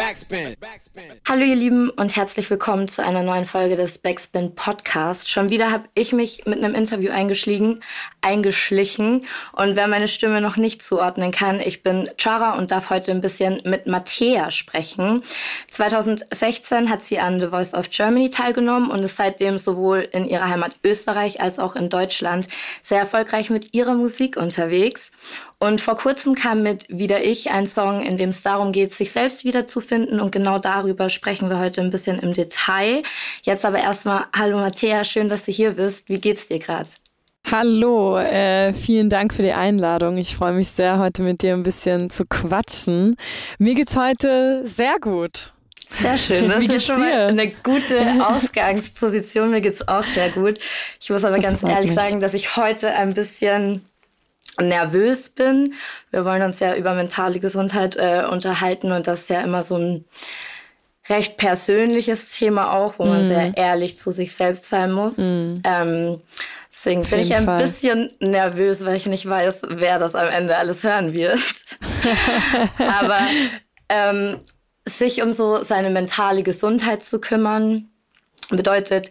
back. Backspin. Hallo ihr Lieben und herzlich willkommen zu einer neuen Folge des Backspin Podcast. Schon wieder habe ich mich mit einem Interview eingeschlichen, eingeschlichen und wer meine Stimme noch nicht zuordnen kann, ich bin Chara und darf heute ein bisschen mit Mattea sprechen. 2016 hat sie an The Voice of Germany teilgenommen und ist seitdem sowohl in ihrer Heimat Österreich als auch in Deutschland sehr erfolgreich mit ihrer Musik unterwegs. Und vor kurzem kam mit Wieder ich ein Song, in dem es darum geht, sich selbst wiederzufinden. Und genau darüber sprechen wir heute ein bisschen im Detail. Jetzt aber erstmal, hallo Matthäa, schön, dass du hier bist. Wie geht's dir gerade? Hallo, äh, vielen Dank für die Einladung. Ich freue mich sehr, heute mit dir ein bisschen zu quatschen. Mir geht's heute sehr gut. Sehr schön. Das Wie ist schon dir? mal eine gute Ausgangsposition. Mir geht's auch sehr gut. Ich muss aber das ganz ehrlich mich. sagen, dass ich heute ein bisschen nervös bin. Wir wollen uns ja über mentale Gesundheit äh, unterhalten und das ist ja immer so ein recht persönliches Thema auch, wo man mm. sehr ehrlich zu sich selbst sein muss. Mm. Ähm, deswegen bin ich ein Fall. bisschen nervös, weil ich nicht weiß, wer das am Ende alles hören wird. Aber ähm, sich um so seine mentale Gesundheit zu kümmern, bedeutet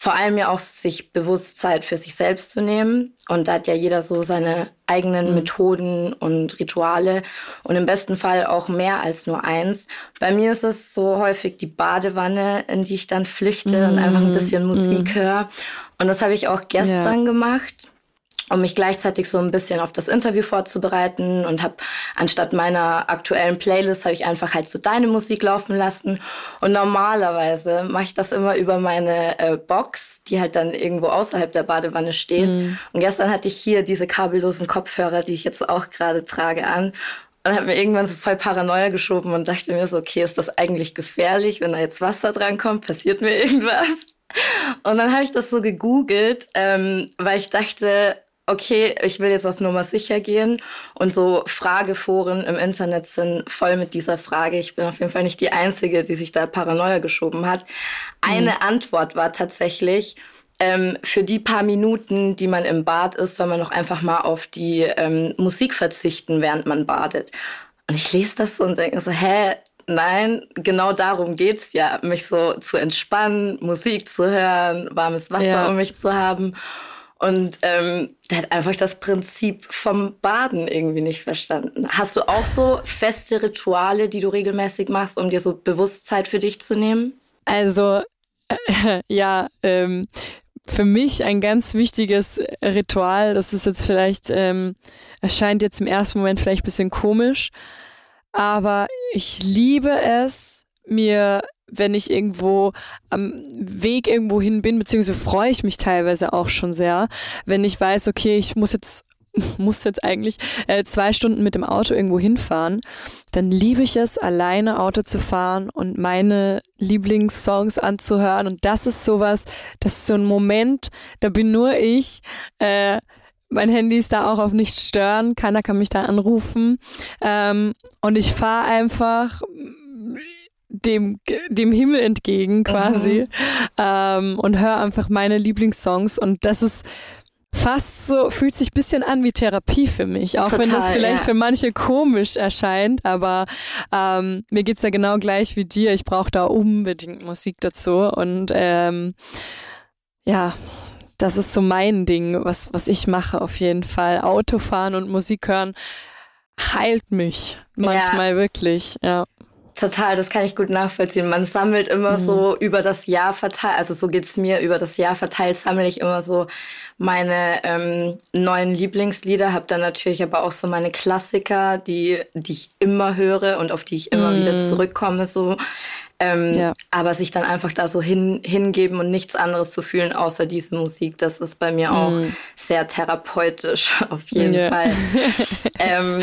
vor allem ja auch sich bewusst Zeit für sich selbst zu nehmen. Und da hat ja jeder so seine eigenen mhm. Methoden und Rituale und im besten Fall auch mehr als nur eins. Bei mir ist es so häufig die Badewanne, in die ich dann flüchte mhm. und einfach ein bisschen Musik mhm. höre. Und das habe ich auch gestern ja. gemacht um mich gleichzeitig so ein bisschen auf das Interview vorzubereiten und habe anstatt meiner aktuellen Playlist habe ich einfach halt so deine Musik laufen lassen und normalerweise mache ich das immer über meine äh, Box, die halt dann irgendwo außerhalb der Badewanne steht mhm. und gestern hatte ich hier diese kabellosen Kopfhörer, die ich jetzt auch gerade trage an und habe mir irgendwann so voll Paranoia geschoben und dachte mir so, okay, ist das eigentlich gefährlich, wenn da jetzt Wasser dran kommt, passiert mir irgendwas? Und dann habe ich das so gegoogelt, ähm, weil ich dachte, okay, ich will jetzt auf Nummer sicher gehen. Und so Frageforen im Internet sind voll mit dieser Frage. Ich bin auf jeden Fall nicht die Einzige, die sich da Paranoia geschoben hat. Eine mhm. Antwort war tatsächlich, ähm, für die paar Minuten, die man im Bad ist, soll man noch einfach mal auf die ähm, Musik verzichten, während man badet. Und ich lese das so und denke so, hä, nein, genau darum geht's ja, mich so zu entspannen, Musik zu hören, warmes Wasser ja. um mich zu haben. Und ähm, der hat einfach das Prinzip vom Baden irgendwie nicht verstanden. Hast du auch so feste Rituale, die du regelmäßig machst, um dir so Bewusstsein für dich zu nehmen? Also äh, ja, ähm, für mich ein ganz wichtiges Ritual, das ist jetzt vielleicht, ähm, erscheint jetzt im ersten Moment vielleicht ein bisschen komisch, aber ich liebe es, mir wenn ich irgendwo am Weg irgendwo hin bin, beziehungsweise freue ich mich teilweise auch schon sehr, wenn ich weiß, okay, ich muss jetzt muss jetzt eigentlich äh, zwei Stunden mit dem Auto irgendwo hinfahren, dann liebe ich es, alleine Auto zu fahren und meine Lieblingssongs anzuhören. Und das ist sowas, das ist so ein Moment, da bin nur ich. Äh, mein Handy ist da auch auf nicht stören, keiner kann mich da anrufen. Ähm, und ich fahre einfach dem, dem Himmel entgegen quasi ähm, und höre einfach meine Lieblingssongs und das ist fast so, fühlt sich ein bisschen an wie Therapie für mich, auch Total, wenn das vielleicht ja. für manche komisch erscheint, aber ähm, mir geht's da genau gleich wie dir. Ich brauche da unbedingt Musik dazu und ähm, ja, das ist so mein Ding, was, was ich mache auf jeden Fall. Autofahren und Musik hören heilt mich manchmal ja. wirklich, ja. Total, das kann ich gut nachvollziehen. Man sammelt immer mhm. so über das Jahr verteilt, also so geht's mir, über das Jahr verteilt sammle ich immer so meine ähm, neuen Lieblingslieder, habe dann natürlich aber auch so meine Klassiker, die, die ich immer höre und auf die ich immer mhm. wieder zurückkomme. So. Ähm, ja. Aber sich dann einfach da so hin, hingeben und nichts anderes zu fühlen, außer diese Musik, das ist bei mir auch mhm. sehr therapeutisch, auf jeden ja. Fall. ähm,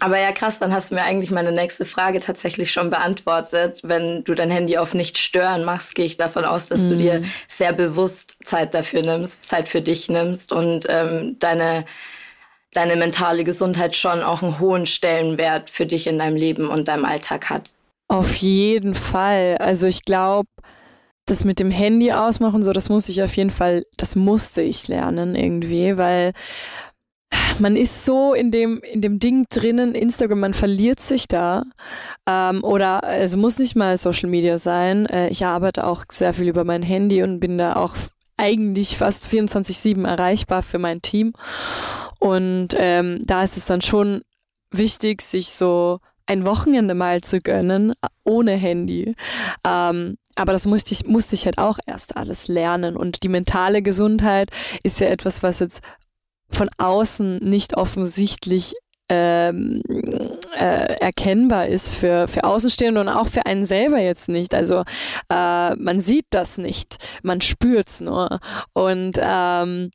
aber ja, krass, dann hast du mir eigentlich meine nächste Frage tatsächlich schon beantwortet. Wenn du dein Handy auf nicht stören machst, gehe ich davon aus, dass mhm. du dir sehr bewusst Zeit dafür nimmst, Zeit für dich nimmst und ähm, deine, deine mentale Gesundheit schon auch einen hohen Stellenwert für dich in deinem Leben und deinem Alltag hat. Auf jeden Fall. Also ich glaube, das mit dem Handy ausmachen, so, das muss ich auf jeden Fall, das musste ich lernen irgendwie, weil man ist so in dem, in dem Ding drinnen, Instagram, man verliert sich da. Ähm, oder es also muss nicht mal Social Media sein. Äh, ich arbeite auch sehr viel über mein Handy und bin da auch eigentlich fast 24-7 erreichbar für mein Team. Und ähm, da ist es dann schon wichtig, sich so ein Wochenende mal zu gönnen, ohne Handy. Ähm, aber das musste ich, musste ich halt auch erst alles lernen. Und die mentale Gesundheit ist ja etwas, was jetzt von außen nicht offensichtlich ähm, äh, erkennbar ist für, für Außenstehende und auch für einen selber jetzt nicht. Also äh, man sieht das nicht, man spürt es nur. Und ähm,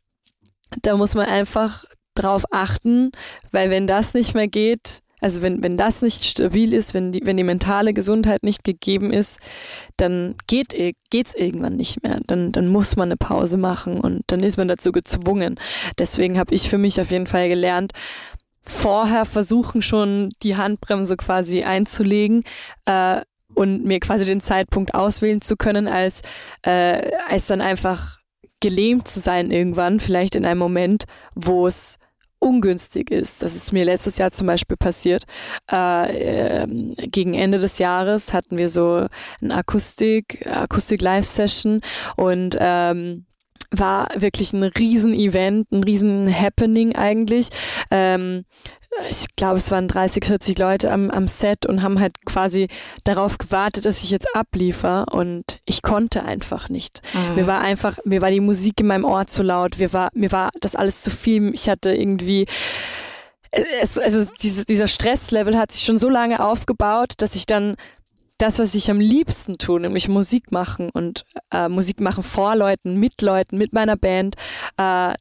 da muss man einfach drauf achten, weil wenn das nicht mehr geht, also wenn, wenn das nicht stabil ist, wenn die, wenn die mentale Gesundheit nicht gegeben ist, dann geht geht's irgendwann nicht mehr. Dann, dann muss man eine Pause machen und dann ist man dazu gezwungen. Deswegen habe ich für mich auf jeden Fall gelernt, vorher versuchen schon die Handbremse quasi einzulegen äh, und mir quasi den Zeitpunkt auswählen zu können, als, äh, als dann einfach gelähmt zu sein irgendwann, vielleicht in einem Moment, wo es ungünstig ist. Das ist mir letztes Jahr zum Beispiel passiert. Äh, äh, gegen Ende des Jahres hatten wir so ein Akustik, Akustik-Live-Session und ähm, war wirklich ein Riesen-Event, ein Riesen-Happening eigentlich. Ähm, ich glaube, es waren 30, 40 Leute am, am Set und haben halt quasi darauf gewartet, dass ich jetzt abliefer und ich konnte einfach nicht. Mhm. Mir war einfach, mir war die Musik in meinem Ohr zu laut, mir war, mir war das alles zu viel. Ich hatte irgendwie, es, also diese, dieser Stresslevel hat sich schon so lange aufgebaut, dass ich dann das, was ich am liebsten tue, nämlich Musik machen und äh, Musik machen vor Leuten, mit Leuten, mit meiner Band, äh,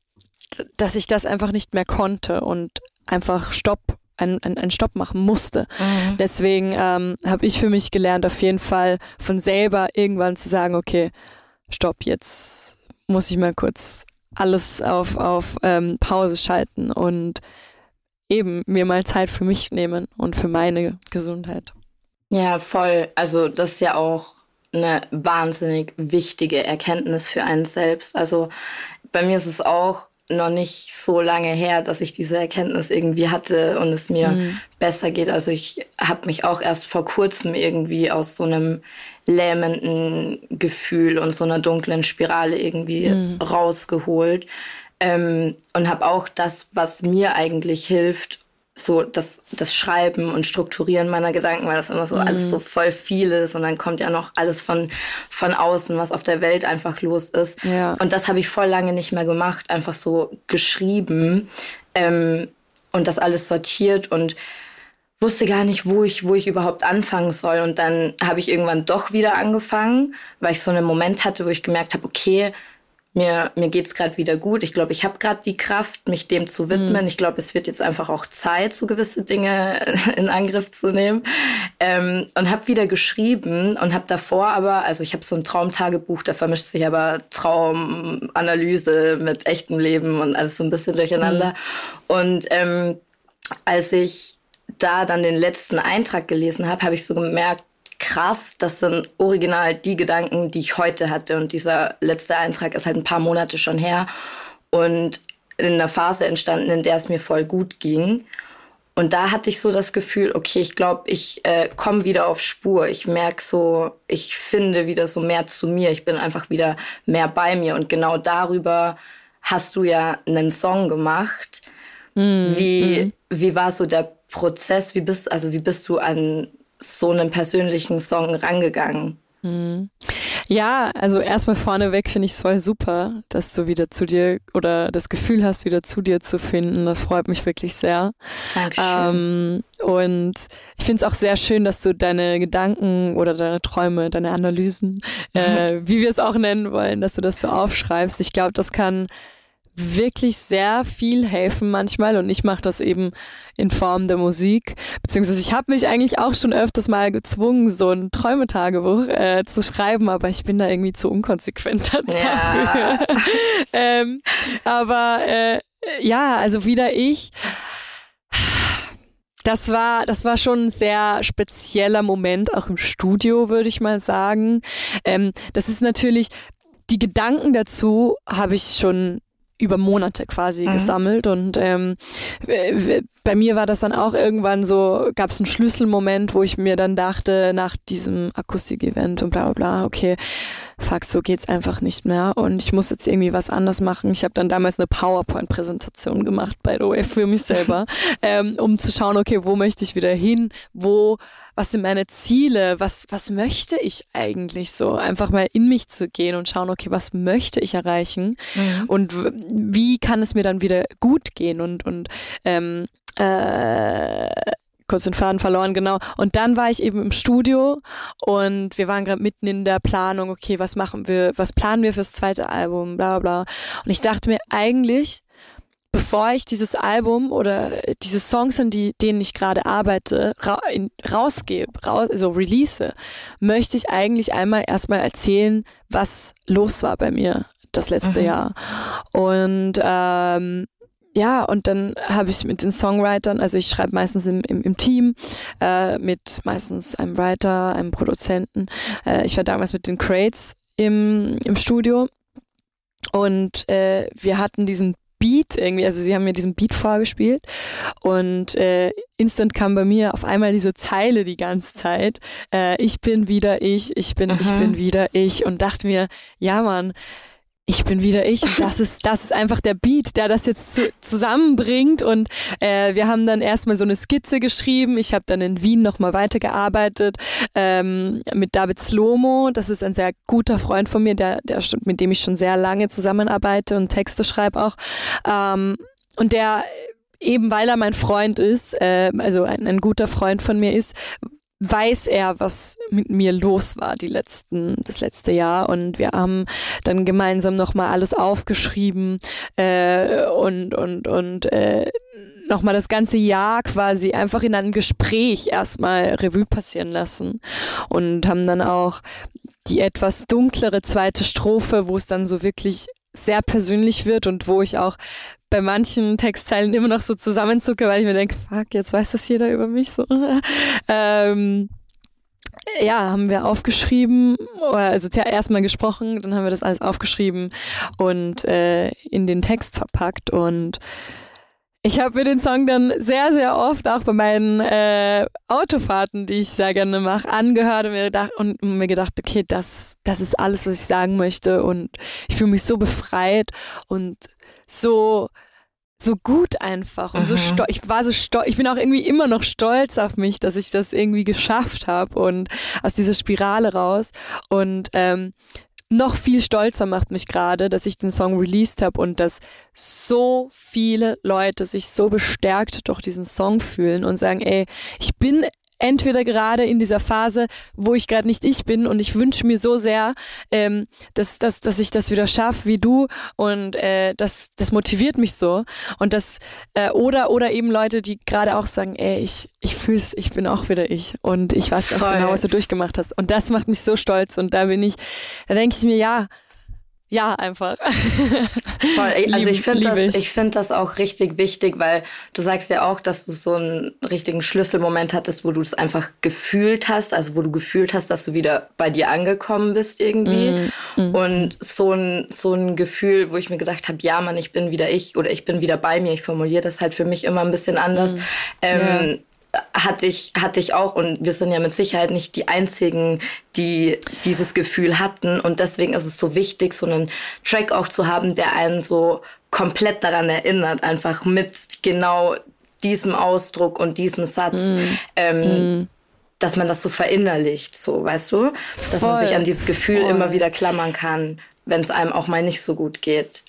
dass ich das einfach nicht mehr konnte und einfach Stopp, einen, einen Stopp machen musste. Mhm. Deswegen ähm, habe ich für mich gelernt, auf jeden Fall von selber irgendwann zu sagen, okay, Stopp, jetzt muss ich mal kurz alles auf, auf ähm, Pause schalten und eben mir mal Zeit für mich nehmen und für meine Gesundheit. Ja, voll. Also das ist ja auch eine wahnsinnig wichtige Erkenntnis für einen selbst. Also bei mir ist es auch noch nicht so lange her, dass ich diese Erkenntnis irgendwie hatte und es mir mhm. besser geht. Also ich habe mich auch erst vor kurzem irgendwie aus so einem lähmenden Gefühl und so einer dunklen Spirale irgendwie mhm. rausgeholt ähm, und habe auch das, was mir eigentlich hilft, so das, das Schreiben und Strukturieren meiner Gedanken, weil das immer so mhm. alles so voll viel ist und dann kommt ja noch alles von, von außen, was auf der Welt einfach los ist. Ja. Und das habe ich voll lange nicht mehr gemacht, einfach so geschrieben ähm, und das alles sortiert und wusste gar nicht, wo ich, wo ich überhaupt anfangen soll. Und dann habe ich irgendwann doch wieder angefangen, weil ich so einen Moment hatte, wo ich gemerkt habe, okay, mir, mir geht es gerade wieder gut. Ich glaube, ich habe gerade die Kraft, mich dem zu widmen. Mhm. Ich glaube, es wird jetzt einfach auch Zeit, so gewisse Dinge in Angriff zu nehmen. Ähm, und habe wieder geschrieben und habe davor aber, also ich habe so ein Traumtagebuch, da vermischt sich aber Traumanalyse mit echtem Leben und alles so ein bisschen durcheinander. Mhm. Und ähm, als ich da dann den letzten Eintrag gelesen habe, habe ich so gemerkt, krass, das sind original die Gedanken, die ich heute hatte. Und dieser letzte Eintrag ist halt ein paar Monate schon her und in einer Phase entstanden, in der es mir voll gut ging. Und da hatte ich so das Gefühl, okay, ich glaube, ich äh, komme wieder auf Spur. Ich merke so, ich finde wieder so mehr zu mir. Ich bin einfach wieder mehr bei mir. Und genau darüber hast du ja einen Song gemacht. Mm, wie, mm. wie war so der Prozess? Wie bist, also wie bist du an so einen persönlichen Song rangegangen? Hm. Ja, also erstmal vorneweg finde ich es voll super, dass du wieder zu dir oder das Gefühl hast, wieder zu dir zu finden. Das freut mich wirklich sehr. Dankeschön. Ähm, und ich finde es auch sehr schön, dass du deine Gedanken oder deine Träume, deine Analysen, äh, wie wir es auch nennen wollen, dass du das so aufschreibst. Ich glaube, das kann wirklich sehr viel helfen manchmal und ich mache das eben in Form der Musik. Beziehungsweise ich habe mich eigentlich auch schon öfters mal gezwungen, so ein Träumetagebuch äh, zu schreiben, aber ich bin da irgendwie zu unkonsequent dafür. Ja. ähm, aber äh, ja, also wieder ich. Das war, das war schon ein sehr spezieller Moment, auch im Studio, würde ich mal sagen. Ähm, das ist natürlich, die Gedanken dazu habe ich schon über Monate quasi mhm. gesammelt und ähm, bei mir war das dann auch irgendwann so, gab es einen Schlüsselmoment, wo ich mir dann dachte, nach diesem Akustik-Event und bla bla bla, okay, fuck, so geht's einfach nicht mehr und ich muss jetzt irgendwie was anders machen. Ich habe dann damals eine PowerPoint-Präsentation gemacht, by the way, für mich selber, ähm, um zu schauen, okay, wo möchte ich wieder hin, wo, was sind meine Ziele, was, was möchte ich eigentlich so, einfach mal in mich zu gehen und schauen, okay, was möchte ich erreichen? Mhm. und wie kann es mir dann wieder gut gehen? Und, und ähm, äh, kurz den Faden verloren, genau. Und dann war ich eben im Studio und wir waren gerade mitten in der Planung, okay, was machen wir, was planen wir fürs zweite Album, bla bla. Und ich dachte mir eigentlich, bevor ich dieses Album oder diese Songs, an die, denen ich gerade arbeite, ra rausgebe, raus, also release, möchte ich eigentlich einmal erstmal erzählen, was los war bei mir das letzte mhm. Jahr. Und ähm, ja, und dann habe ich mit den Songwritern, also ich schreibe meistens im, im, im Team, äh, mit meistens einem Writer, einem Produzenten. Äh, ich war damals mit den Crates im, im Studio und äh, wir hatten diesen Beat irgendwie, also sie haben mir diesen Beat vorgespielt und äh, instant kam bei mir auf einmal diese Zeile die ganze Zeit. Äh, ich bin wieder ich, ich bin, mhm. ich bin wieder ich und dachte mir, ja Mann, ich bin wieder ich und das ist das ist einfach der Beat, der das jetzt zu, zusammenbringt und äh, wir haben dann erstmal so eine Skizze geschrieben. Ich habe dann in Wien nochmal weitergearbeitet ähm, mit David Slomo. Das ist ein sehr guter Freund von mir, der, der mit dem ich schon sehr lange zusammenarbeite und Texte schreibe auch. Ähm, und der eben weil er mein Freund ist, äh, also ein, ein guter Freund von mir ist, weiß er, was mit mir los war die letzten, das letzte Jahr. Und wir haben dann gemeinsam nochmal alles aufgeschrieben äh, und, und, und äh, nochmal das ganze Jahr quasi einfach in einem Gespräch erstmal Revue passieren lassen. Und haben dann auch die etwas dunklere zweite Strophe, wo es dann so wirklich sehr persönlich wird und wo ich auch bei manchen Textteilen immer noch so zusammenzucke, weil ich mir denke, fuck, jetzt weiß das jeder über mich so. ähm, ja, haben wir aufgeschrieben, also erstmal gesprochen, dann haben wir das alles aufgeschrieben und äh, in den Text verpackt und ich habe mir den Song dann sehr, sehr oft auch bei meinen äh, Autofahrten, die ich sehr gerne mache, angehört und mir, gedacht, und mir gedacht, okay, das, das ist alles, was ich sagen möchte und ich fühle mich so befreit und so so gut einfach und mhm. so stolz. Ich war so stolz. Ich bin auch irgendwie immer noch stolz auf mich, dass ich das irgendwie geschafft habe und aus dieser Spirale raus. Und ähm, noch viel stolzer macht mich gerade, dass ich den Song released habe und dass so viele Leute sich so bestärkt durch diesen Song fühlen und sagen, ey, ich bin entweder gerade in dieser Phase, wo ich gerade nicht ich bin und ich wünsche mir so sehr, ähm, dass, dass, dass ich das wieder schaffe wie du und äh, das, das motiviert mich so und das äh, oder oder eben Leute, die gerade auch sagen, ey, ich, ich fühl's, ich bin auch wieder ich und ich weiß ganz genau, was du durchgemacht hast. Und das macht mich so stolz und da bin ich, da denke ich mir, ja, ja, einfach. Voll. Also ich finde das, ich. finde das auch richtig wichtig, weil du sagst ja auch, dass du so einen richtigen Schlüsselmoment hattest, wo du es einfach gefühlt hast, also wo du gefühlt hast, dass du wieder bei dir angekommen bist irgendwie. Mm. Und so ein, so ein Gefühl, wo ich mir gedacht habe, ja, Mann, ich bin wieder ich oder ich bin wieder bei mir. Ich formuliere das halt für mich immer ein bisschen anders. Mm. Ähm, ja hatte ich, hatte ich auch und wir sind ja mit Sicherheit nicht die einzigen, die dieses Gefühl hatten und deswegen ist es so wichtig, so einen Track auch zu haben, der einen so komplett daran erinnert, einfach mit genau diesem Ausdruck und diesem Satz, mm. Ähm, mm. dass man das so verinnerlicht, so, weißt du? Dass Voll. man sich an dieses Gefühl Voll. immer wieder klammern kann, wenn es einem auch mal nicht so gut geht.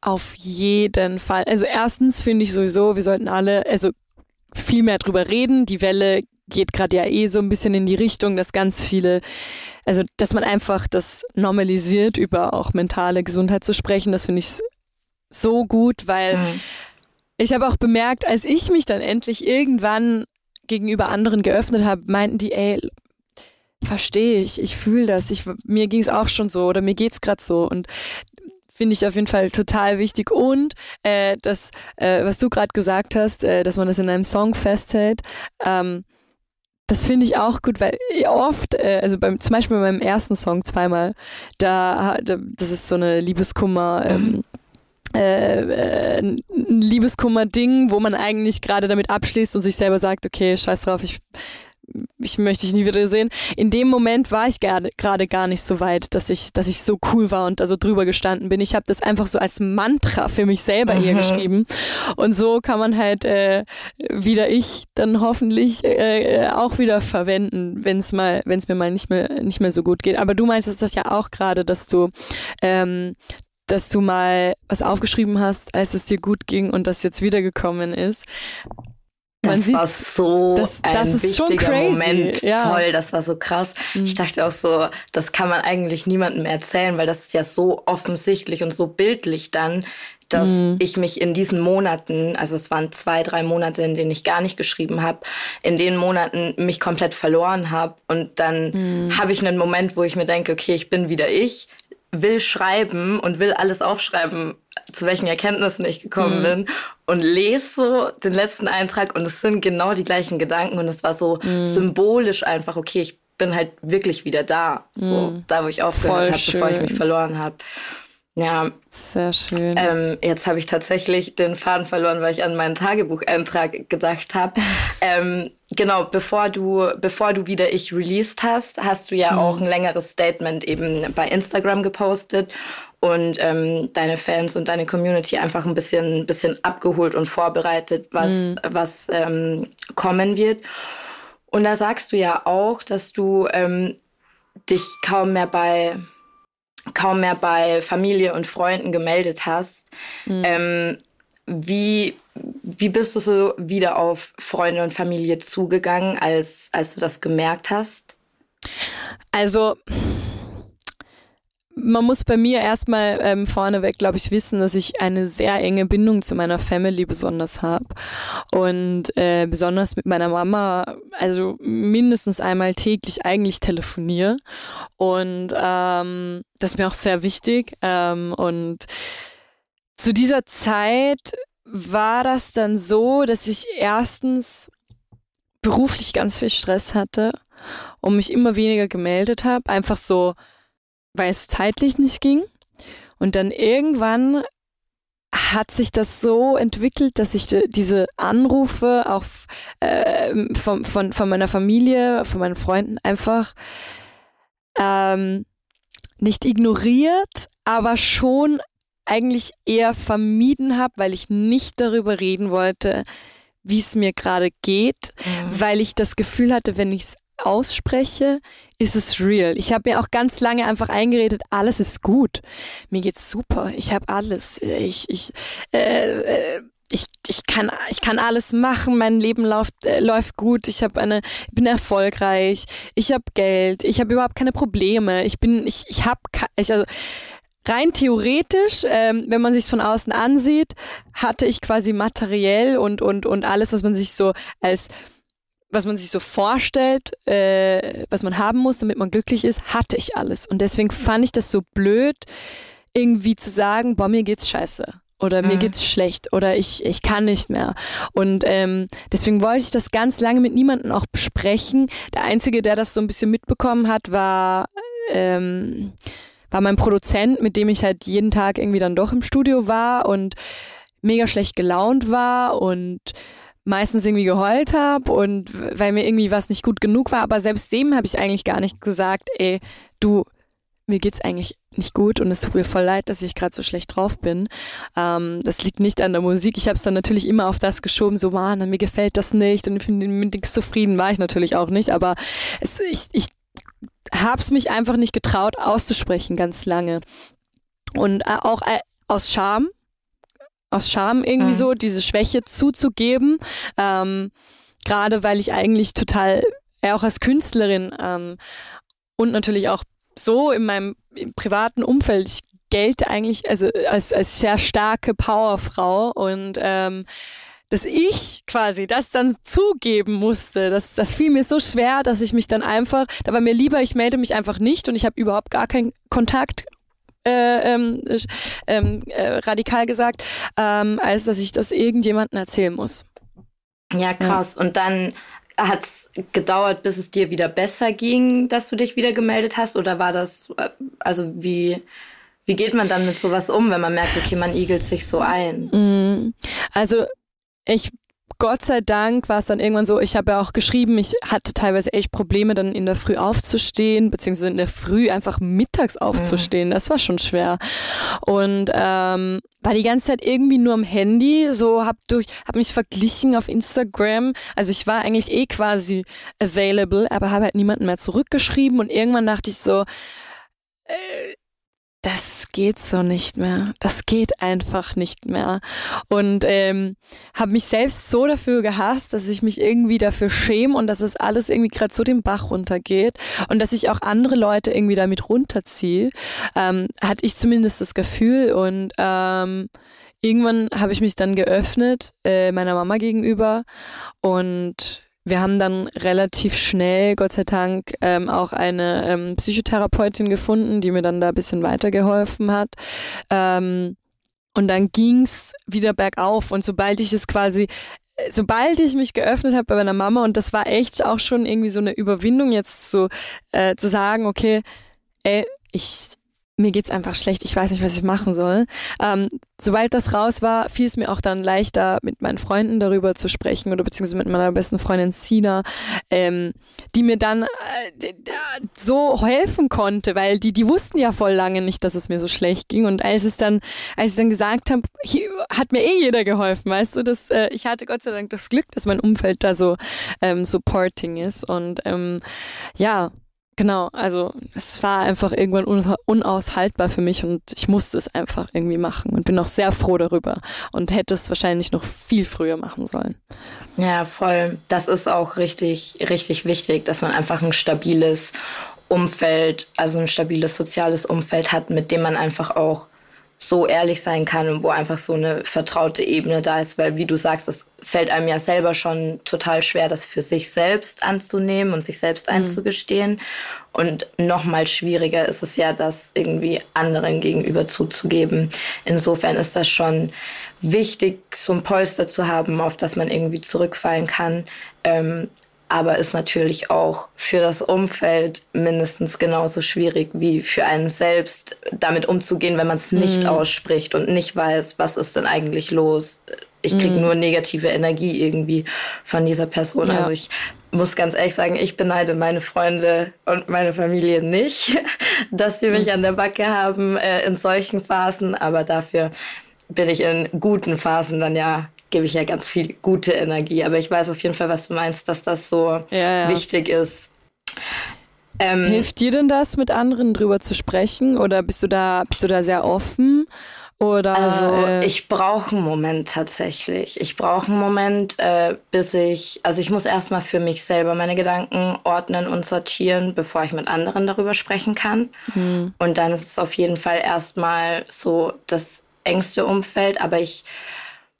Auf jeden Fall. Also erstens finde ich sowieso, wir sollten alle, also viel mehr drüber reden. Die Welle geht gerade ja eh so ein bisschen in die Richtung, dass ganz viele, also dass man einfach das normalisiert, über auch mentale Gesundheit zu sprechen. Das finde ich so gut, weil mhm. ich habe auch bemerkt, als ich mich dann endlich irgendwann gegenüber anderen geöffnet habe, meinten die, ey, verstehe ich, ich fühle das, ich, mir ging es auch schon so oder mir geht's gerade so und finde ich auf jeden Fall total wichtig. Und äh, das, äh, was du gerade gesagt hast, äh, dass man das in einem Song festhält, ähm, das finde ich auch gut, weil oft, äh, also beim, zum Beispiel bei meinem ersten Song zweimal, da, da das ist so eine Liebeskummer. Ähm, äh, äh, ein Liebeskummer-Ding, wo man eigentlich gerade damit abschließt und sich selber sagt, okay, scheiß drauf, ich ich möchte dich nie wieder sehen. In dem Moment war ich gerade gar nicht so weit, dass ich, dass ich so cool war und da so drüber gestanden bin. Ich habe das einfach so als Mantra für mich selber mhm. hier geschrieben. Und so kann man halt äh, wieder ich dann hoffentlich äh, auch wieder verwenden, wenn es mal, wenn es mir mal nicht mehr nicht mehr so gut geht. Aber du meintest das ja auch gerade, dass du ähm, dass du mal was aufgeschrieben hast, als es dir gut ging und das jetzt wiedergekommen ist. Man das war so das, ein das wichtiger Moment. Ja. Voll, das war so krass. Mhm. Ich dachte auch so, das kann man eigentlich niemandem erzählen, weil das ist ja so offensichtlich und so bildlich dann, dass mhm. ich mich in diesen Monaten, also es waren zwei, drei Monate, in denen ich gar nicht geschrieben habe, in den Monaten mich komplett verloren habe. Und dann mhm. habe ich einen Moment, wo ich mir denke, okay, ich bin wieder ich, will schreiben und will alles aufschreiben, zu welchen Erkenntnissen ich gekommen mhm. bin und lese so den letzten Eintrag und es sind genau die gleichen Gedanken und es war so mhm. symbolisch einfach, okay, ich bin halt wirklich wieder da, so mhm. da, wo ich aufgehört habe, bevor ich mich verloren habe. Ja. Sehr schön. Ähm, jetzt habe ich tatsächlich den Faden verloren, weil ich an meinen Tagebucheintrag gedacht habe. ähm, genau, bevor du, bevor du wieder ich released hast, hast du ja mhm. auch ein längeres Statement eben bei Instagram gepostet und ähm, deine Fans und deine Community einfach ein bisschen, bisschen abgeholt und vorbereitet, was, mhm. was ähm, kommen wird. Und da sagst du ja auch, dass du ähm, dich kaum mehr bei kaum mehr bei Familie und Freunden gemeldet hast. Mhm. Ähm, wie, wie bist du so wieder auf Freunde und Familie zugegangen, als, als du das gemerkt hast? Also man muss bei mir erstmal ähm, vorneweg, glaube ich, wissen, dass ich eine sehr enge Bindung zu meiner Family besonders habe. Und äh, besonders mit meiner Mama, also mindestens einmal täglich eigentlich telefoniere. Und ähm, das ist mir auch sehr wichtig. Ähm, und zu dieser Zeit war das dann so, dass ich erstens beruflich ganz viel Stress hatte und mich immer weniger gemeldet habe. Einfach so weil es zeitlich nicht ging. Und dann irgendwann hat sich das so entwickelt, dass ich diese Anrufe auch äh, von, von, von meiner Familie, von meinen Freunden einfach ähm, nicht ignoriert, aber schon eigentlich eher vermieden habe, weil ich nicht darüber reden wollte, wie es mir gerade geht, mhm. weil ich das Gefühl hatte, wenn ich es ausspreche, ist es real. Ich habe mir auch ganz lange einfach eingeredet, alles ist gut. Mir geht's super. Ich habe alles. Ich, ich, äh, äh, ich, ich, kann, ich kann alles machen, mein Leben läuft, äh, läuft gut, ich habe eine, bin erfolgreich, ich habe Geld, ich habe überhaupt keine Probleme, ich bin, ich, ich habe, ich, also rein theoretisch, ähm, wenn man sich von außen ansieht, hatte ich quasi materiell und, und, und alles, was man sich so als was man sich so vorstellt, äh, was man haben muss, damit man glücklich ist, hatte ich alles. Und deswegen fand ich das so blöd, irgendwie zu sagen, boah, mir geht's scheiße. Oder mir mhm. geht's schlecht oder ich, ich kann nicht mehr. Und ähm, deswegen wollte ich das ganz lange mit niemandem auch besprechen. Der Einzige, der das so ein bisschen mitbekommen hat, war, ähm, war mein Produzent, mit dem ich halt jeden Tag irgendwie dann doch im Studio war und mega schlecht gelaunt war und meistens irgendwie geheult habe und weil mir irgendwie was nicht gut genug war. Aber selbst dem habe ich eigentlich gar nicht gesagt, ey, du, mir geht's eigentlich nicht gut und es tut mir voll leid, dass ich gerade so schlecht drauf bin. Ähm, das liegt nicht an der Musik. Ich habe es dann natürlich immer auf das geschoben, so, man, mir gefällt das nicht und ich bin mit nichts zufrieden, war ich natürlich auch nicht. Aber es, ich, ich habe es mich einfach nicht getraut auszusprechen ganz lange. Und äh, auch äh, aus Scham, aus Scham irgendwie mhm. so, diese Schwäche zuzugeben. Ähm, Gerade weil ich eigentlich total, ja, auch als Künstlerin ähm, und natürlich auch so in meinem im privaten Umfeld, ich gelte eigentlich also als, als sehr starke Powerfrau und ähm, dass ich quasi das dann zugeben musste, das, das fiel mir so schwer, dass ich mich dann einfach, da war mir lieber, ich melde mich einfach nicht und ich habe überhaupt gar keinen Kontakt äh, ähm, ähm, äh, radikal gesagt, ähm, als dass ich das irgendjemandem erzählen muss. Ja, krass. Ja. Und dann hat es gedauert, bis es dir wieder besser ging, dass du dich wieder gemeldet hast? Oder war das, äh, also wie, Wie geht man dann mit sowas um, wenn man merkt, okay, man igelt sich so ein? Mm, also ich Gott sei Dank war es dann irgendwann so, ich habe ja auch geschrieben, ich hatte teilweise echt Probleme, dann in der Früh aufzustehen, beziehungsweise in der Früh einfach mittags aufzustehen. Mhm. Das war schon schwer. Und ähm, war die ganze Zeit irgendwie nur am Handy, so hab durch, hab mich verglichen auf Instagram. Also ich war eigentlich eh quasi available, aber habe halt niemanden mehr zurückgeschrieben und irgendwann dachte ich so, äh, das geht so nicht mehr. Das geht einfach nicht mehr. Und ähm, habe mich selbst so dafür gehasst, dass ich mich irgendwie dafür schäme und dass es alles irgendwie gerade so den Bach runtergeht und dass ich auch andere Leute irgendwie damit runterziehe, ähm, hatte ich zumindest das Gefühl und ähm, irgendwann habe ich mich dann geöffnet äh, meiner Mama gegenüber und wir haben dann relativ schnell, Gott sei Dank, ähm, auch eine ähm, Psychotherapeutin gefunden, die mir dann da ein bisschen weitergeholfen hat. Ähm, und dann ging's wieder bergauf. Und sobald ich es quasi sobald ich mich geöffnet habe bei meiner Mama, und das war echt auch schon irgendwie so eine Überwindung, jetzt so äh, zu sagen, okay, ey, ich, mir geht's einfach schlecht, ich weiß nicht, was ich machen soll. Ähm, sobald das raus war, fiel es mir auch dann leichter, mit meinen Freunden darüber zu sprechen oder beziehungsweise mit meiner besten Freundin Sina, ähm, die mir dann äh, so helfen konnte, weil die, die wussten ja voll lange nicht, dass es mir so schlecht ging. Und als es dann, als ich dann gesagt habe, hat mir eh jeder geholfen, weißt du, dass äh, ich hatte Gott sei Dank das Glück, dass mein Umfeld da so ähm, supporting ist. Und ähm, ja, Genau, also es war einfach irgendwann unaushaltbar für mich und ich musste es einfach irgendwie machen und bin auch sehr froh darüber und hätte es wahrscheinlich noch viel früher machen sollen. Ja, voll. Das ist auch richtig, richtig wichtig, dass man einfach ein stabiles Umfeld, also ein stabiles soziales Umfeld hat, mit dem man einfach auch so ehrlich sein kann und wo einfach so eine vertraute Ebene da ist, weil wie du sagst, es fällt einem ja selber schon total schwer, das für sich selbst anzunehmen und sich selbst mhm. einzugestehen. Und noch mal schwieriger ist es ja, das irgendwie anderen gegenüber zuzugeben. Insofern ist das schon wichtig, so ein Polster zu haben, auf das man irgendwie zurückfallen kann. Ähm, aber ist natürlich auch für das Umfeld mindestens genauso schwierig wie für einen selbst, damit umzugehen, wenn man es nicht mhm. ausspricht und nicht weiß, was ist denn eigentlich los. Ich kriege mhm. nur negative Energie irgendwie von dieser Person. Ja. Also ich muss ganz ehrlich sagen, ich beneide meine Freunde und meine Familie nicht, dass sie mich mhm. an der Backe haben äh, in solchen Phasen, aber dafür bin ich in guten Phasen dann ja gebe ich ja ganz viel gute Energie. Aber ich weiß auf jeden Fall, was du meinst, dass das so ja, ja. wichtig ist. Ähm, Hilft dir denn das, mit anderen drüber zu sprechen? Oder bist du da, bist du da sehr offen? Oder, also äh, ich brauche einen Moment tatsächlich. Ich brauche einen Moment, äh, bis ich, also ich muss erstmal für mich selber meine Gedanken ordnen und sortieren, bevor ich mit anderen darüber sprechen kann. Mhm. Und dann ist es auf jeden Fall erstmal so das engste Umfeld. Aber ich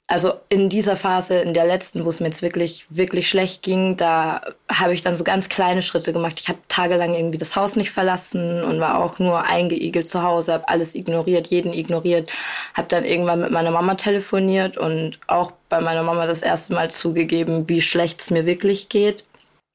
also in dieser Phase, in der letzten, wo es mir jetzt wirklich, wirklich schlecht ging, da habe ich dann so ganz kleine Schritte gemacht. Ich habe tagelang irgendwie das Haus nicht verlassen und war auch nur eingeigelt zu Hause, habe alles ignoriert, jeden ignoriert, habe dann irgendwann mit meiner Mama telefoniert und auch bei meiner Mama das erste Mal zugegeben, wie schlecht es mir wirklich geht.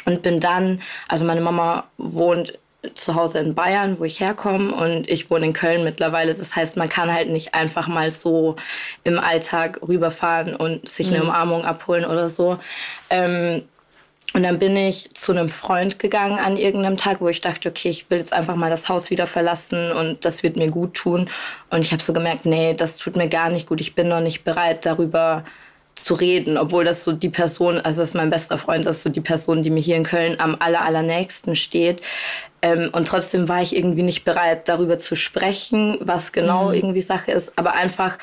Und bin dann, also meine Mama wohnt zu Hause in Bayern, wo ich herkomme und ich wohne in Köln mittlerweile. Das heißt, man kann halt nicht einfach mal so im Alltag rüberfahren und sich eine mhm. Umarmung abholen oder so. Ähm, und dann bin ich zu einem Freund gegangen an irgendeinem Tag, wo ich dachte, okay, ich will jetzt einfach mal das Haus wieder verlassen und das wird mir gut tun. Und ich habe so gemerkt, nee, das tut mir gar nicht gut. Ich bin noch nicht bereit, darüber zu reden, obwohl das so die Person, also das ist mein bester Freund, das ist so die Person, die mir hier in Köln am aller, allernächsten steht. Ähm, und trotzdem war ich irgendwie nicht bereit, darüber zu sprechen, was genau mhm. irgendwie Sache ist, aber einfach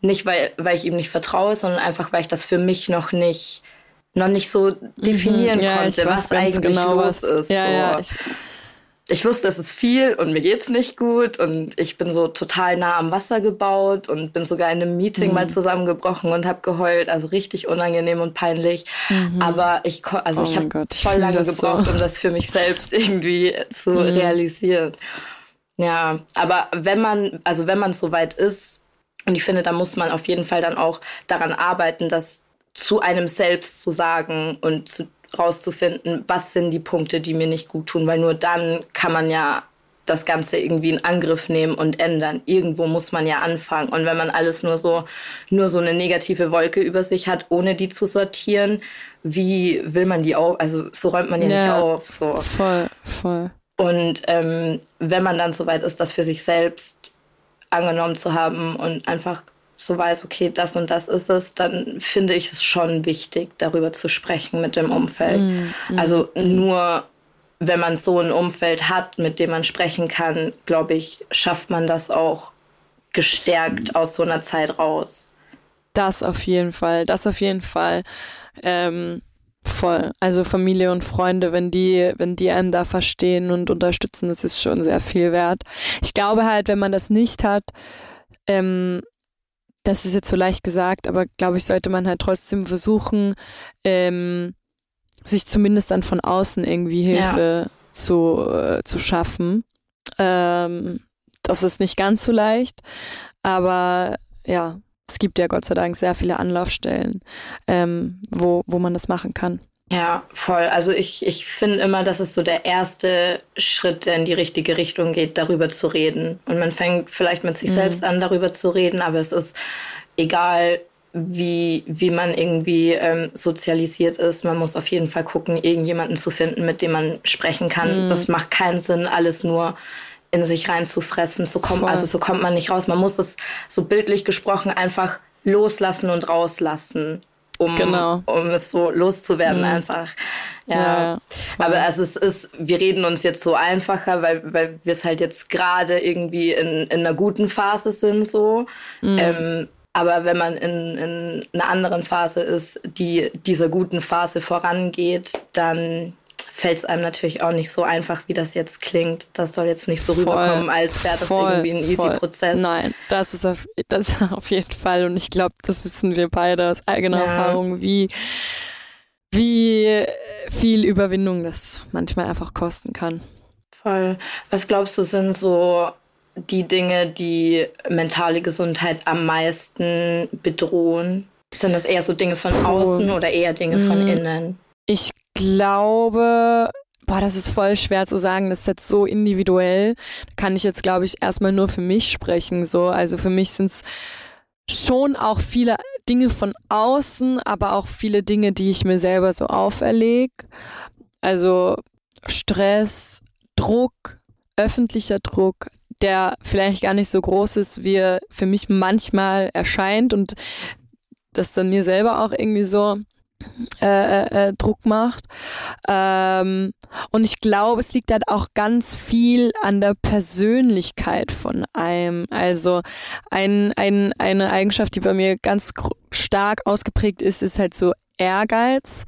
nicht, weil, weil ich ihm nicht vertraue, sondern einfach, weil ich das für mich noch nicht, noch nicht so mhm. definieren mhm. ja, konnte, was eigentlich genau, los was, ist. Ja, so. ja, ich, ich wusste, es ist viel und mir geht's nicht gut und ich bin so total nah am Wasser gebaut und bin sogar in einem Meeting mhm. mal zusammengebrochen und habe geheult, also richtig unangenehm und peinlich. Mhm. Aber ich also oh ich habe voll lange gebraucht, so. um das für mich selbst irgendwie zu mhm. realisieren. Ja, aber wenn man also wenn man so weit ist und ich finde, da muss man auf jeden Fall dann auch daran arbeiten, das zu einem selbst zu sagen und zu rauszufinden, was sind die Punkte, die mir nicht gut tun, weil nur dann kann man ja das Ganze irgendwie in Angriff nehmen und ändern. Irgendwo muss man ja anfangen. Und wenn man alles nur so, nur so eine negative Wolke über sich hat, ohne die zu sortieren, wie will man die auf? Also so räumt man ja, ja nicht auf. So. Voll, voll. Und ähm, wenn man dann so weit ist, das für sich selbst angenommen zu haben und einfach so weiß, okay, das und das ist es, dann finde ich es schon wichtig, darüber zu sprechen mit dem Umfeld. Mm, mm, also nur wenn man so ein Umfeld hat, mit dem man sprechen kann, glaube ich, schafft man das auch gestärkt aus so einer Zeit raus. Das auf jeden Fall, das auf jeden Fall. Ähm, voll. Also Familie und Freunde, wenn die, wenn die einem da verstehen und unterstützen, das ist schon sehr viel wert. Ich glaube halt, wenn man das nicht hat, ähm, das ist jetzt so leicht gesagt, aber glaube ich, sollte man halt trotzdem versuchen, ähm, sich zumindest dann von außen irgendwie Hilfe ja. zu, äh, zu schaffen. Ähm, das ist nicht ganz so leicht, aber ja, es gibt ja Gott sei Dank sehr viele Anlaufstellen, ähm, wo, wo man das machen kann. Ja, voll. Also ich, ich finde immer, das ist so der erste Schritt, der in die richtige Richtung geht, darüber zu reden. Und man fängt vielleicht mit sich mhm. selbst an, darüber zu reden, aber es ist egal, wie, wie man irgendwie ähm, sozialisiert ist. Man muss auf jeden Fall gucken, irgendjemanden zu finden, mit dem man sprechen kann. Mhm. Das macht keinen Sinn, alles nur in sich reinzufressen. So kommt, also so kommt man nicht raus. Man muss es so bildlich gesprochen einfach loslassen und rauslassen, um, genau. um es so loszuwerden mhm. einfach. Ja. ja. Aber also es ist, wir reden uns jetzt so einfacher, weil, weil wir es halt jetzt gerade irgendwie in, in einer guten Phase sind so. Mhm. Ähm, aber wenn man in, in einer anderen Phase ist, die dieser guten Phase vorangeht, dann fällt es einem natürlich auch nicht so einfach, wie das jetzt klingt. Das soll jetzt nicht so voll, rüberkommen, als wäre das voll, irgendwie ein easy voll. Prozess. Nein, das ist auf, das auf jeden Fall. Und ich glaube, das wissen wir beide aus eigener ja. Erfahrung, wie, wie viel Überwindung das manchmal einfach kosten kann. Voll. Was glaubst du, sind so die Dinge, die mentale Gesundheit am meisten bedrohen? Sind das eher so Dinge von außen oder eher Dinge von mhm. innen? Ich glaube, boah, das ist voll schwer zu sagen. Das ist jetzt so individuell. Da kann ich jetzt, glaube ich, erstmal nur für mich sprechen. So, also für mich sind es schon auch viele Dinge von außen, aber auch viele Dinge, die ich mir selber so auferlege. Also Stress, Druck, öffentlicher Druck, der vielleicht gar nicht so groß ist, wie er für mich manchmal erscheint und das dann mir selber auch irgendwie so äh, äh, äh, Druck macht. Ähm, und ich glaube, es liegt halt auch ganz viel an der Persönlichkeit von einem. Also ein, ein, eine Eigenschaft, die bei mir ganz stark ausgeprägt ist, ist halt so Ehrgeiz.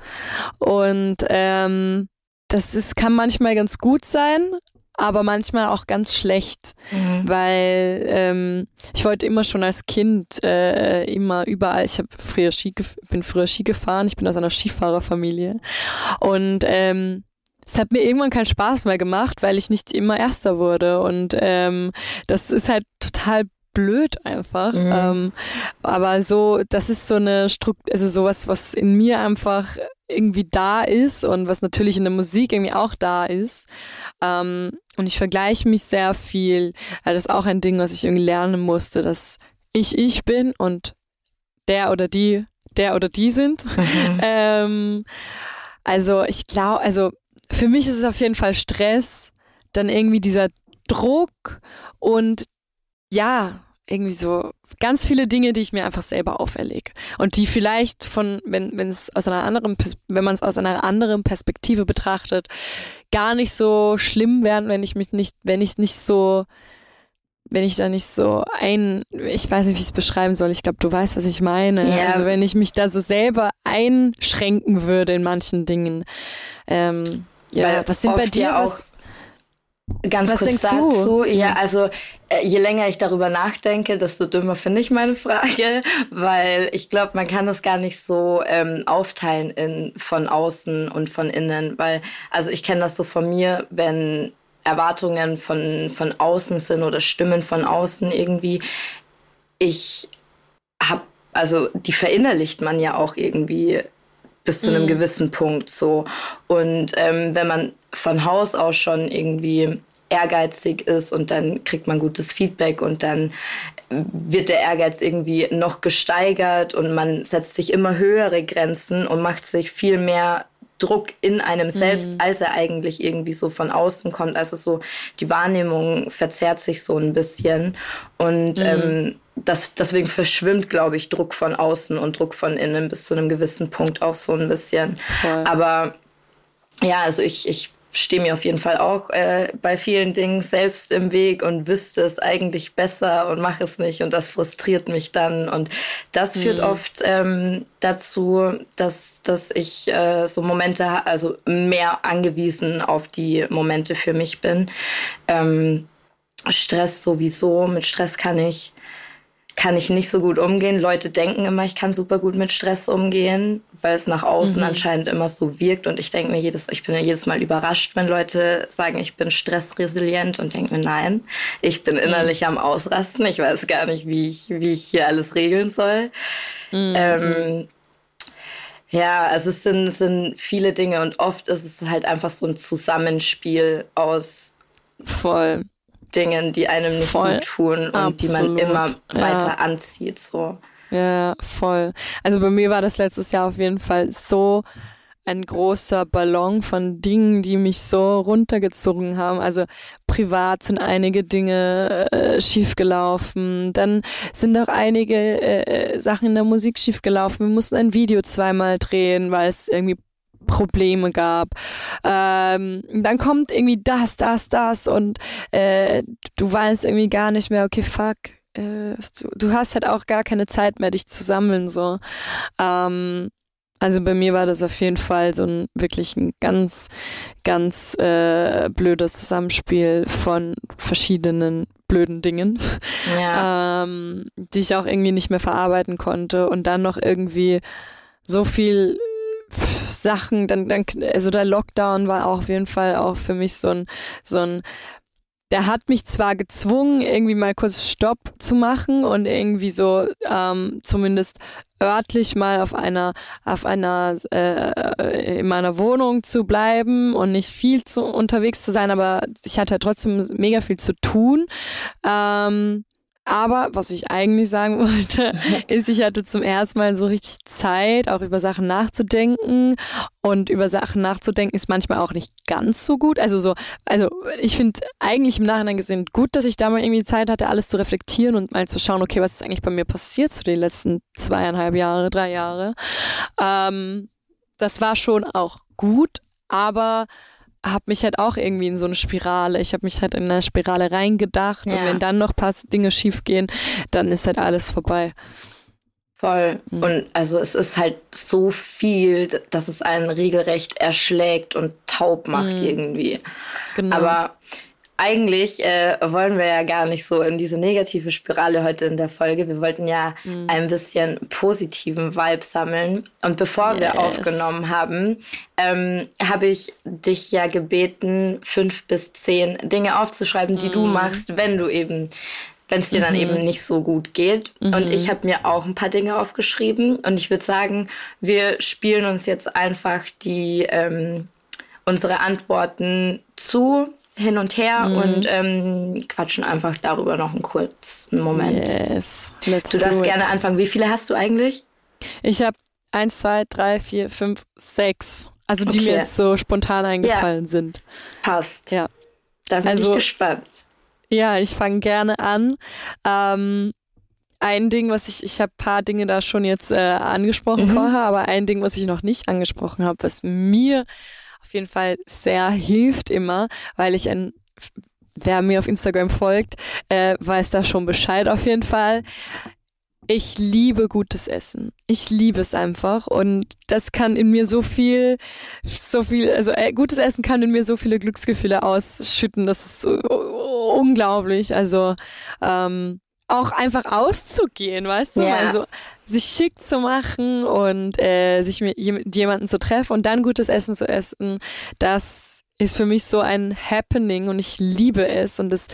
Und ähm, das ist, kann manchmal ganz gut sein, aber manchmal auch ganz schlecht, mhm. weil ähm, ich wollte immer schon als Kind äh, immer überall, ich habe früher Ski, bin früher Ski gefahren, ich bin aus einer Skifahrerfamilie und ähm, es hat mir irgendwann keinen Spaß mehr gemacht, weil ich nicht immer Erster wurde und ähm, das ist halt total blöd einfach. Mhm. Ähm, aber so, das ist so eine Struktur, also sowas, was in mir einfach irgendwie da ist und was natürlich in der Musik irgendwie auch da ist. Ähm, und ich vergleiche mich sehr viel. Also das ist auch ein Ding, was ich irgendwie lernen musste, dass ich ich bin und der oder die, der oder die sind. Mhm. ähm, also ich glaube, also für mich ist es auf jeden Fall Stress, dann irgendwie dieser Druck und ja, irgendwie so ganz viele Dinge, die ich mir einfach selber auferlege und die vielleicht von, wenn wenn es aus einer anderen, wenn man es aus einer anderen Perspektive betrachtet, gar nicht so schlimm wären, wenn ich mich nicht, wenn ich nicht so, wenn ich da nicht so ein, ich weiß nicht, wie ich es beschreiben soll. Ich glaube, du weißt, was ich meine. Ja. Also wenn ich mich da so selber einschränken würde in manchen Dingen. Ähm, ja, Weil was sind bei dir? Was, Ganz Was kurz dazu. Du? Ja, mhm. also äh, je länger ich darüber nachdenke, desto dümmer finde ich meine Frage, weil ich glaube, man kann das gar nicht so ähm, aufteilen in von außen und von innen, weil also ich kenne das so von mir, wenn Erwartungen von von außen sind oder Stimmen von außen irgendwie, ich habe also die verinnerlicht man ja auch irgendwie bis zu einem mhm. gewissen Punkt so. Und ähm, wenn man von Haus aus schon irgendwie ehrgeizig ist und dann kriegt man gutes Feedback und dann wird der Ehrgeiz irgendwie noch gesteigert und man setzt sich immer höhere Grenzen und macht sich viel mehr Druck in einem selbst, mhm. als er eigentlich irgendwie so von außen kommt. Also so die Wahrnehmung verzerrt sich so ein bisschen und mhm. ähm, das, deswegen verschwimmt, glaube ich, Druck von außen und Druck von innen bis zu einem gewissen Punkt auch so ein bisschen. Voll. Aber ja, also ich, ich stehe mir auf jeden Fall auch äh, bei vielen Dingen selbst im Weg und wüsste es eigentlich besser und mache es nicht und das frustriert mich dann und das führt mhm. oft ähm, dazu, dass, dass ich äh, so Momente, also mehr angewiesen auf die Momente für mich bin. Ähm, Stress sowieso, mit Stress kann ich kann ich nicht so gut umgehen. Leute denken immer, ich kann super gut mit Stress umgehen, weil es nach außen mhm. anscheinend immer so wirkt. Und ich denke mir jedes, ich bin ja jedes Mal überrascht, wenn Leute sagen, ich bin stressresilient und denke mir, nein, ich bin mhm. innerlich mhm. am Ausrasten. Ich weiß gar nicht, wie ich, wie ich hier alles regeln soll. Mhm. Ähm, ja, also es sind, es sind viele Dinge und oft ist es halt einfach so ein Zusammenspiel aus Voll. Dingen, die einem nicht voll. gut tun und Absolut. die man immer weiter ja. anzieht. So. Ja, voll. Also bei mir war das letztes Jahr auf jeden Fall so ein großer Ballon von Dingen, die mich so runtergezogen haben. Also privat sind einige Dinge äh, schiefgelaufen. Dann sind auch einige äh, Sachen in der Musik schiefgelaufen. Wir mussten ein Video zweimal drehen, weil es irgendwie Probleme gab. Ähm, dann kommt irgendwie das, das, das und äh, du weißt irgendwie gar nicht mehr, okay, fuck, äh, du, du, hast halt auch gar keine Zeit mehr, dich zu sammeln, so. Ähm, also bei mir war das auf jeden Fall so ein wirklich ein ganz, ganz äh, blödes Zusammenspiel von verschiedenen blöden Dingen, ja. ähm, die ich auch irgendwie nicht mehr verarbeiten konnte und dann noch irgendwie so viel Sachen, dann, dann, also der Lockdown war auch auf jeden Fall auch für mich so ein, so ein, der hat mich zwar gezwungen, irgendwie mal kurz Stopp zu machen und irgendwie so ähm, zumindest örtlich mal auf einer, auf einer, äh, in meiner Wohnung zu bleiben und nicht viel zu unterwegs zu sein, aber ich hatte trotzdem mega viel zu tun. Ähm, aber was ich eigentlich sagen wollte, ist, ich hatte zum ersten Mal so richtig Zeit, auch über Sachen nachzudenken. Und über Sachen nachzudenken ist manchmal auch nicht ganz so gut. Also so, also ich finde eigentlich im Nachhinein gesehen gut, dass ich da mal irgendwie Zeit hatte, alles zu reflektieren und mal zu schauen, okay, was ist eigentlich bei mir passiert zu den letzten zweieinhalb Jahre, drei Jahre. Ähm, das war schon auch gut, aber habe mich halt auch irgendwie in so eine Spirale, ich habe mich halt in eine Spirale reingedacht ja. und wenn dann noch ein paar Dinge schief gehen, dann ist halt alles vorbei. Voll. Mhm. Und also es ist halt so viel, dass es einen regelrecht erschlägt und taub macht mhm. irgendwie. Genau. Aber eigentlich äh, wollen wir ja gar nicht so in diese negative Spirale heute in der Folge. Wir wollten ja mhm. ein bisschen positiven Vibe sammeln. Und bevor yes. wir aufgenommen haben, ähm, habe ich dich ja gebeten, fünf bis zehn Dinge aufzuschreiben, die mhm. du machst, wenn du eben wenn es dir mhm. dann eben nicht so gut geht. Mhm. Und ich habe mir auch ein paar Dinge aufgeschrieben. Und ich würde sagen, wir spielen uns jetzt einfach die ähm, unsere Antworten zu hin und her mhm. und ähm, quatschen einfach darüber noch einen kurzen Moment. Yes. Let's du darfst gerne anfangen. Wie viele hast du eigentlich? Ich habe eins, zwei, drei, vier, fünf, sechs. Also die okay. mir jetzt so spontan eingefallen ja. sind. Passt. Ja. Da bin also, ich gespannt. Ja, ich fange gerne an. Ähm, ein Ding, was ich, ich habe ein paar Dinge da schon jetzt äh, angesprochen mhm. vorher, aber ein Ding, was ich noch nicht angesprochen habe, was mir auf jeden Fall sehr hilft immer, weil ich ein wer mir auf Instagram folgt, äh, weiß da schon Bescheid auf jeden Fall. Ich liebe gutes Essen. Ich liebe es einfach und das kann in mir so viel, so viel, also äh, gutes Essen kann in mir so viele Glücksgefühle ausschütten. Das ist so, oh, unglaublich. Also ähm, auch einfach auszugehen, weißt du? Ja. Also sich schick zu machen und äh, sich mit jemandem zu treffen und dann gutes Essen zu essen, das ist für mich so ein Happening und ich liebe es und das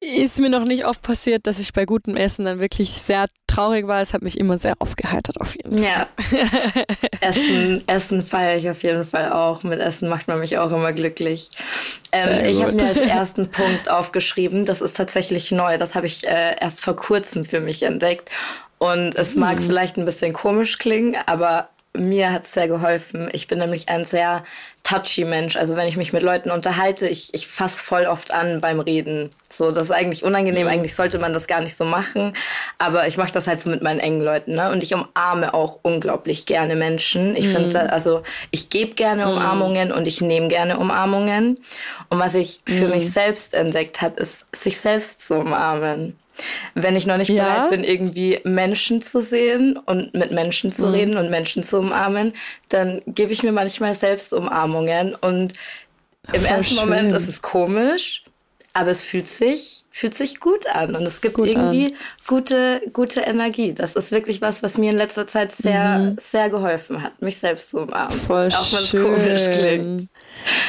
ist mir noch nicht oft passiert, dass ich bei gutem Essen dann wirklich sehr traurig war. Es hat mich immer sehr aufgeheitert auf jeden Fall. Ja. Essen, Essen feiere ich auf jeden Fall auch. Mit Essen macht man mich auch immer glücklich. Ähm, ich habe mir als ersten Punkt aufgeschrieben, das ist tatsächlich neu. Das habe ich äh, erst vor kurzem für mich entdeckt. Und es mag hm. vielleicht ein bisschen komisch klingen, aber mir hat es sehr geholfen. Ich bin nämlich ein sehr touchy Mensch. Also wenn ich mich mit Leuten unterhalte, ich, ich fasse voll oft an beim Reden. So, das ist eigentlich unangenehm. Mhm. Eigentlich sollte man das gar nicht so machen. Aber ich mache das halt so mit meinen engen Leuten. Ne? Und ich umarme auch unglaublich gerne Menschen. Ich mhm. finde, also ich gebe gerne mhm. Umarmungen mhm. und ich nehme gerne Umarmungen. Und was ich für mhm. mich selbst entdeckt habe, ist, sich selbst zu umarmen wenn ich noch nicht ja. bereit bin, irgendwie Menschen zu sehen und mit Menschen zu mhm. reden und Menschen zu umarmen, dann gebe ich mir manchmal selbst Umarmungen und im Voll ersten schön. Moment ist es komisch, aber es fühlt sich, fühlt sich gut an und es gibt gut irgendwie an. gute, gute Energie. Das ist wirklich was, was mir in letzter Zeit sehr, mhm. sehr geholfen hat, mich selbst zu umarmen. Voll auch wenn es komisch klingt.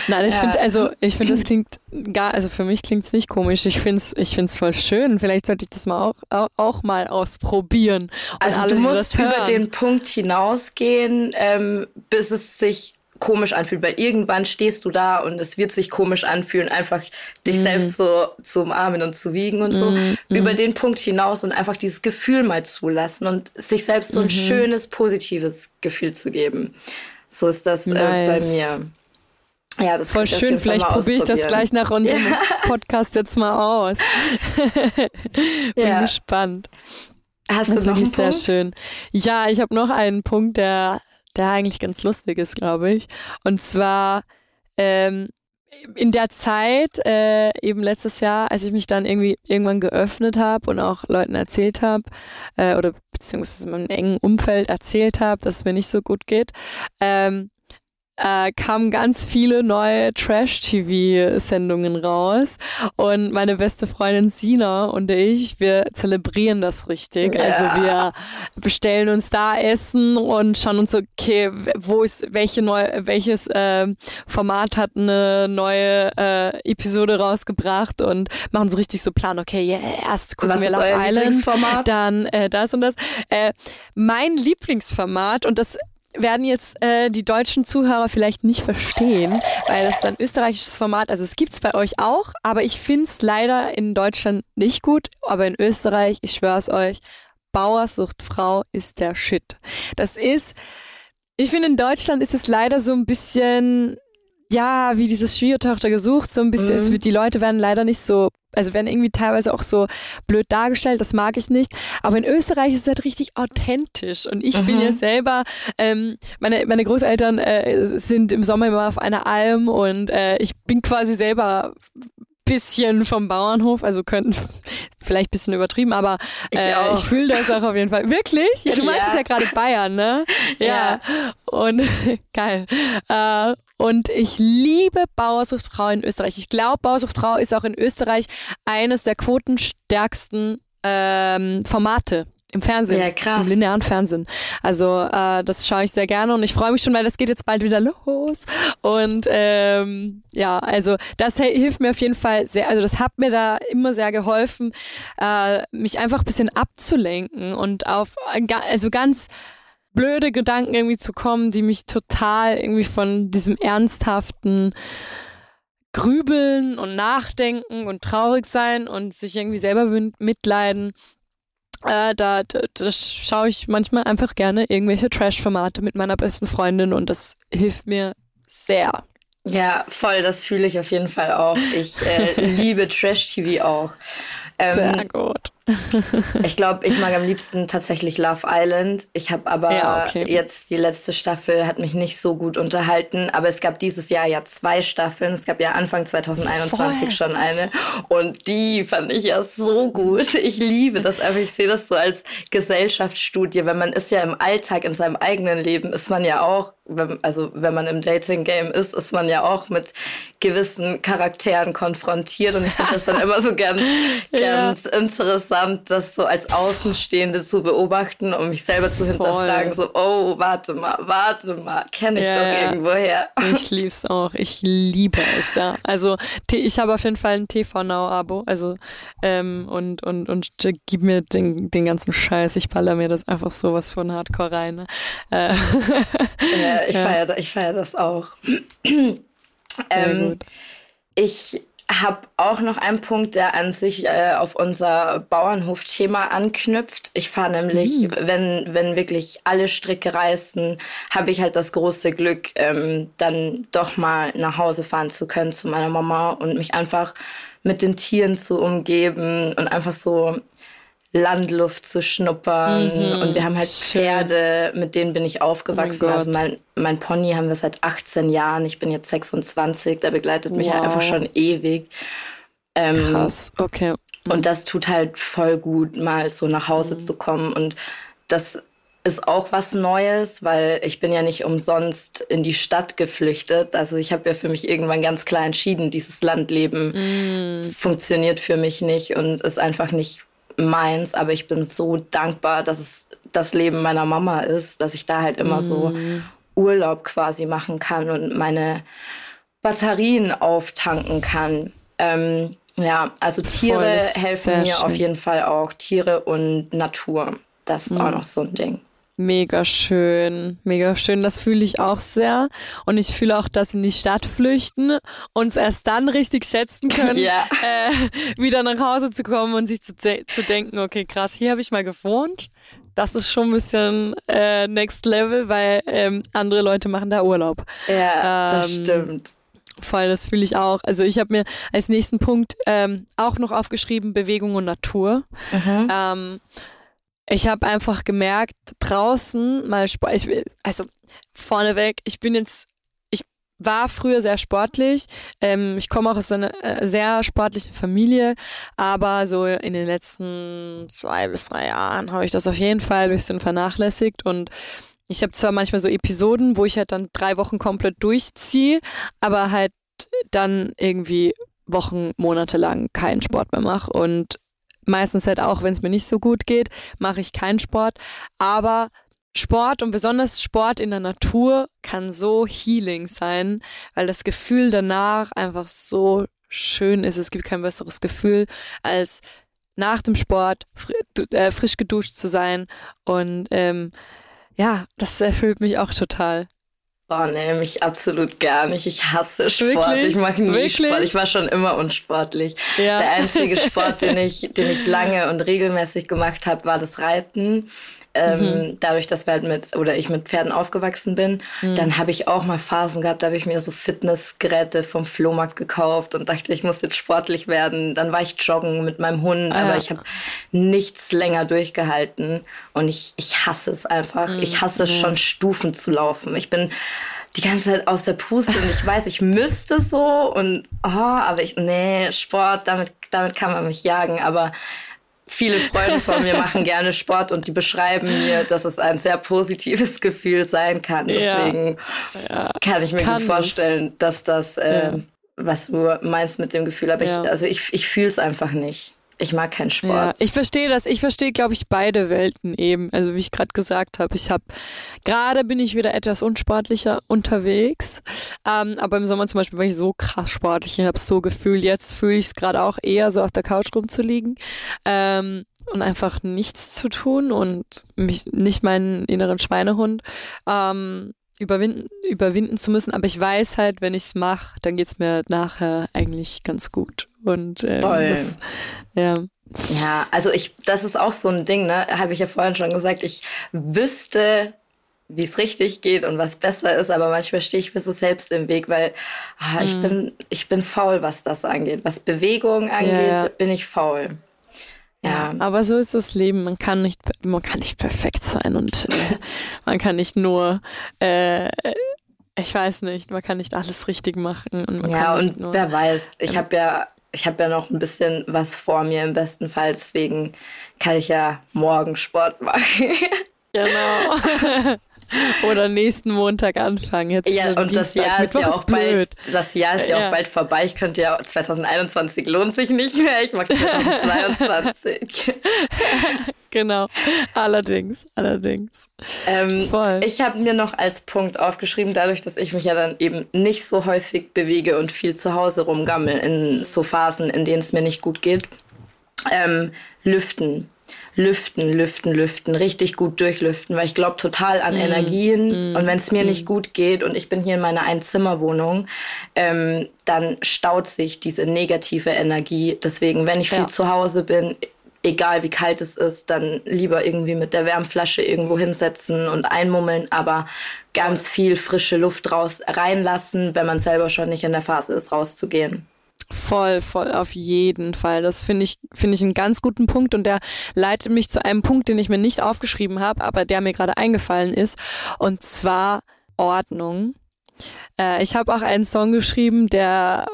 Nein, ich ja. finde, also ich finde, das klingt gar, also für mich klingt es nicht komisch. Ich finde es ich find's voll schön. Vielleicht sollte ich das mal auch, auch, auch mal ausprobieren. Also alle, du musst über den Punkt hinausgehen, ähm, bis es sich komisch anfühlt, weil irgendwann stehst du da und es wird sich komisch anfühlen, einfach dich mm. selbst so zu umarmen und zu wiegen und so. Mm. Über den Punkt hinaus und einfach dieses Gefühl mal zulassen und sich selbst so ein mm -hmm. schönes, positives Gefühl zu geben. So ist das nice. äh, bei mir. Ja, das Voll schön, vielleicht probiere ich das gleich nach unserem ja. Podcast jetzt mal aus. Bin ja. gespannt. Hast das du noch einen sehr schön. Ja, ich habe noch einen Punkt, der, der eigentlich ganz lustig ist, glaube ich. Und zwar ähm, in der Zeit, äh, eben letztes Jahr, als ich mich dann irgendwie irgendwann geöffnet habe und auch Leuten erzählt habe, äh, oder beziehungsweise in meinem engen Umfeld erzählt habe, dass es mir nicht so gut geht, ähm, äh, kamen ganz viele neue Trash-TV-Sendungen raus. Und meine beste Freundin Sina und ich, wir zelebrieren das richtig. Ja. Also wir bestellen uns da Essen und schauen uns okay, wo ist, welche neue, welches äh, Format hat eine neue äh, Episode rausgebracht und machen so richtig so Plan, okay, yeah, erst gucken Was wir Love Island, dann äh, das und das. Äh, mein Lieblingsformat und das werden jetzt äh, die deutschen Zuhörer vielleicht nicht verstehen, weil das ist ein österreichisches Format. Also es gibt's bei euch auch, aber ich find's leider in Deutschland nicht gut. Aber in Österreich, ich schwör's euch, Bauersucht Frau ist der Shit. Das ist, ich finde in Deutschland ist es leider so ein bisschen ja, wie dieses Schwiegertochter gesucht, so ein bisschen, mhm. es wird, die Leute werden leider nicht so, also werden irgendwie teilweise auch so blöd dargestellt, das mag ich nicht. Aber in Österreich ist es halt richtig authentisch. Und ich mhm. bin ja selber, ähm, meine, meine Großeltern äh, sind im Sommer immer auf einer Alm und äh, ich bin quasi selber bisschen vom Bauernhof, also könnten vielleicht ein bisschen übertrieben, aber äh, ich, ich fühle das auch auf jeden Fall. Wirklich? Ja, du meintest ja gerade Bayern, ne? Ja. ja. Und geil. Äh, und ich liebe Bauersucht Frau in Österreich. Ich glaube, Bauersucht Frau ist auch in Österreich eines der quotenstärksten ähm, Formate im Fernsehen, ja, krass. im linearen Fernsehen. Also äh, das schaue ich sehr gerne und ich freue mich schon, weil das geht jetzt bald wieder los. Und ähm, ja, also das hilft mir auf jeden Fall sehr. Also das hat mir da immer sehr geholfen, äh, mich einfach ein bisschen abzulenken und auf also ganz blöde Gedanken irgendwie zu kommen, die mich total irgendwie von diesem ernsthaften Grübeln und Nachdenken und traurig sein und sich irgendwie selber mitleiden äh, da, da, da schaue ich manchmal einfach gerne irgendwelche Trash-Formate mit meiner besten Freundin und das hilft mir sehr. Ja, voll, das fühle ich auf jeden Fall auch. Ich äh, liebe Trash-TV auch. Ähm, sehr gut. ich glaube, ich mag am liebsten tatsächlich Love Island. Ich habe aber ja, okay. jetzt die letzte Staffel hat mich nicht so gut unterhalten. Aber es gab dieses Jahr ja zwei Staffeln. Es gab ja Anfang 2021 Voll. schon eine. Und die fand ich ja so gut. Ich liebe das einfach. Ich sehe das so als Gesellschaftsstudie. Weil man ist ja im Alltag, in seinem eigenen Leben, ist man ja auch wenn, also wenn man im Dating-Game ist, ist man ja auch mit gewissen Charakteren konfrontiert. Und ich finde das dann immer so ganz, ganz ja. interessant, das so als Außenstehende zu beobachten, um mich selber zu hinterfragen. Voll. So, oh, warte mal, warte mal, kenne ich ja, doch irgendwoher. Ich liebe es auch. Ich liebe es, ja. Also ich habe auf jeden Fall ein TV Now-Abo. Also ähm, und, und, und gib mir den, den ganzen Scheiß. Ich baller mir das einfach sowas von Hardcore rein. Ne? Äh. Ja, ich ja. feiere ich feier das auch. ähm, ich habe auch noch einen Punkt, der an sich äh, auf unser Bauernhof-Thema anknüpft. Ich fahre nämlich, mhm. wenn, wenn wirklich alle Stricke reißen, habe ich halt das große Glück, ähm, dann doch mal nach Hause fahren zu können zu meiner Mama und mich einfach mit den Tieren zu umgeben und einfach so Landluft zu schnuppern. Mhm, und wir haben halt schön. Pferde, mit denen bin ich aufgewachsen. Oh mein also mein, mein Pony haben wir seit 18 Jahren. Ich bin jetzt 26, der begleitet mich wow. halt einfach schon ewig. Ähm, Krass, okay. Mhm. Und das tut halt voll gut, mal so nach Hause mhm. zu kommen. Und das ist auch was Neues, weil ich bin ja nicht umsonst in die Stadt geflüchtet. Also ich habe ja für mich irgendwann ganz klar entschieden, dieses Landleben mm. funktioniert für mich nicht und ist einfach nicht meins. Aber ich bin so dankbar, dass es das Leben meiner Mama ist, dass ich da halt immer mm. so Urlaub quasi machen kann und meine Batterien auftanken kann. Ähm, ja, also Tiere helfen mir schön. auf jeden Fall auch. Tiere und Natur. Das ist mm. auch noch so ein Ding. Mega schön, mega schön. Das fühle ich auch sehr. Und ich fühle auch, dass sie in die Stadt flüchten und es erst dann richtig schätzen können, ja. äh, wieder nach Hause zu kommen und sich zu, zu denken, okay, krass, hier habe ich mal gewohnt. Das ist schon ein bisschen äh, Next Level, weil ähm, andere Leute machen da Urlaub. Ja, ähm, das stimmt. Voll, das fühle ich auch. Also ich habe mir als nächsten Punkt ähm, auch noch aufgeschrieben, Bewegung und Natur. Mhm. Ich habe einfach gemerkt, draußen mal Sport, ich, also vorneweg, ich bin jetzt, ich war früher sehr sportlich. Ähm, ich komme auch aus einer äh, sehr sportlichen Familie, aber so in den letzten zwei bis drei Jahren habe ich das auf jeden Fall ein bisschen vernachlässigt und ich habe zwar manchmal so Episoden, wo ich halt dann drei Wochen komplett durchziehe, aber halt dann irgendwie Wochen, Monate lang keinen Sport mehr mache und meistens halt auch, wenn es mir nicht so gut geht, mache ich keinen Sport. Aber Sport und besonders Sport in der Natur kann so healing sein, weil das Gefühl danach einfach so schön ist. Es gibt kein besseres Gefühl, als nach dem Sport fr äh, frisch geduscht zu sein. Und ähm, ja, das erfüllt mich auch total. Oh nee, mich absolut gar nicht. Ich hasse Sport. Wirklich? Ich mache nie Wirklich? Sport. Ich war schon immer unsportlich. Ja. Der einzige Sport, den ich, den ich lange und regelmäßig gemacht habe, war das Reiten. Ähm, mhm. Dadurch, dass wir halt mit oder ich mit Pferden aufgewachsen bin, mhm. dann habe ich auch mal Phasen gehabt, da habe ich mir so Fitnessgeräte vom Flohmarkt gekauft und dachte, ich muss jetzt sportlich werden. Dann war ich joggen mit meinem Hund, ah, aber ja. ich habe nichts länger durchgehalten und ich, ich hasse es einfach. Mhm. Ich hasse es schon, Stufen zu laufen. Ich bin die ganze Zeit aus der Puste und ich weiß, ich müsste so und oh, aber ich, nee, Sport, damit, damit kann man mich jagen, aber viele Freunde von mir machen gerne Sport und die beschreiben mir, dass es ein sehr positives Gefühl sein kann. Deswegen ja. Ja. kann ich mir kann gut vorstellen, dass das, äh, was du meinst mit dem Gefühl, aber ich, also ich, ich fühle es einfach nicht. Ich mag keinen Sport. Ja, ich verstehe das. Ich verstehe, glaube ich, beide Welten eben. Also wie ich gerade gesagt habe, ich habe gerade bin ich wieder etwas unsportlicher unterwegs. Ähm, aber im Sommer zum Beispiel war ich so krass sportlich. Ich habe so gefühlt. Jetzt fühle ich es gerade auch eher so auf der Couch rumzuliegen. Ähm, und einfach nichts zu tun und mich nicht meinen inneren Schweinehund ähm, überwinden, überwinden zu müssen. Aber ich weiß halt, wenn ich es mache, dann geht es mir nachher eigentlich ganz gut. Und äh, das, ja. Ja, also ich, das ist auch so ein Ding, ne? Habe ich ja vorhin schon gesagt. Ich wüsste, wie es richtig geht und was besser ist, aber manchmal stehe ich mir so selbst im Weg, weil ah, ich, mhm. bin, ich bin faul, was das angeht. Was Bewegung angeht, ja, ja. bin ich faul. Ja. aber so ist das Leben. Man kann nicht, man kann nicht perfekt sein und äh, man kann nicht nur äh, ich weiß nicht, man kann nicht alles richtig machen. Und ja, und nur, wer weiß, ich ähm, habe ja ich habe ja noch ein bisschen was vor mir im besten Fall, deswegen kann ich ja morgen Sport machen. Genau. Oder nächsten Montag anfangen. Jetzt ja, und das Jahr ist ja auch bald, das Jahr ist ja, ja, auch bald vorbei. Ich könnte ja 2021 lohnt sich nicht mehr. Ich mag 2022. genau. Allerdings, allerdings. Ähm, Voll. Ich habe mir noch als Punkt aufgeschrieben, dadurch, dass ich mich ja dann eben nicht so häufig bewege und viel zu Hause rumgammel in so Phasen, in denen es mir nicht gut geht. Ähm, lüften lüften, lüften, lüften, richtig gut durchlüften, weil ich glaube total an mm. Energien. Mm. Und wenn es mir mm. nicht gut geht und ich bin hier in meiner Einzimmerwohnung, ähm, dann staut sich diese negative Energie. Deswegen, wenn ich viel ja. zu Hause bin, egal wie kalt es ist, dann lieber irgendwie mit der Wärmflasche irgendwo hinsetzen und einmummeln, aber ganz viel frische Luft raus reinlassen, wenn man selber schon nicht in der Phase ist, rauszugehen. Voll, voll, auf jeden Fall. Das finde ich, finde ich einen ganz guten Punkt und der leitet mich zu einem Punkt, den ich mir nicht aufgeschrieben habe, aber der mir gerade eingefallen ist. Und zwar Ordnung. Äh, ich habe auch einen Song geschrieben, der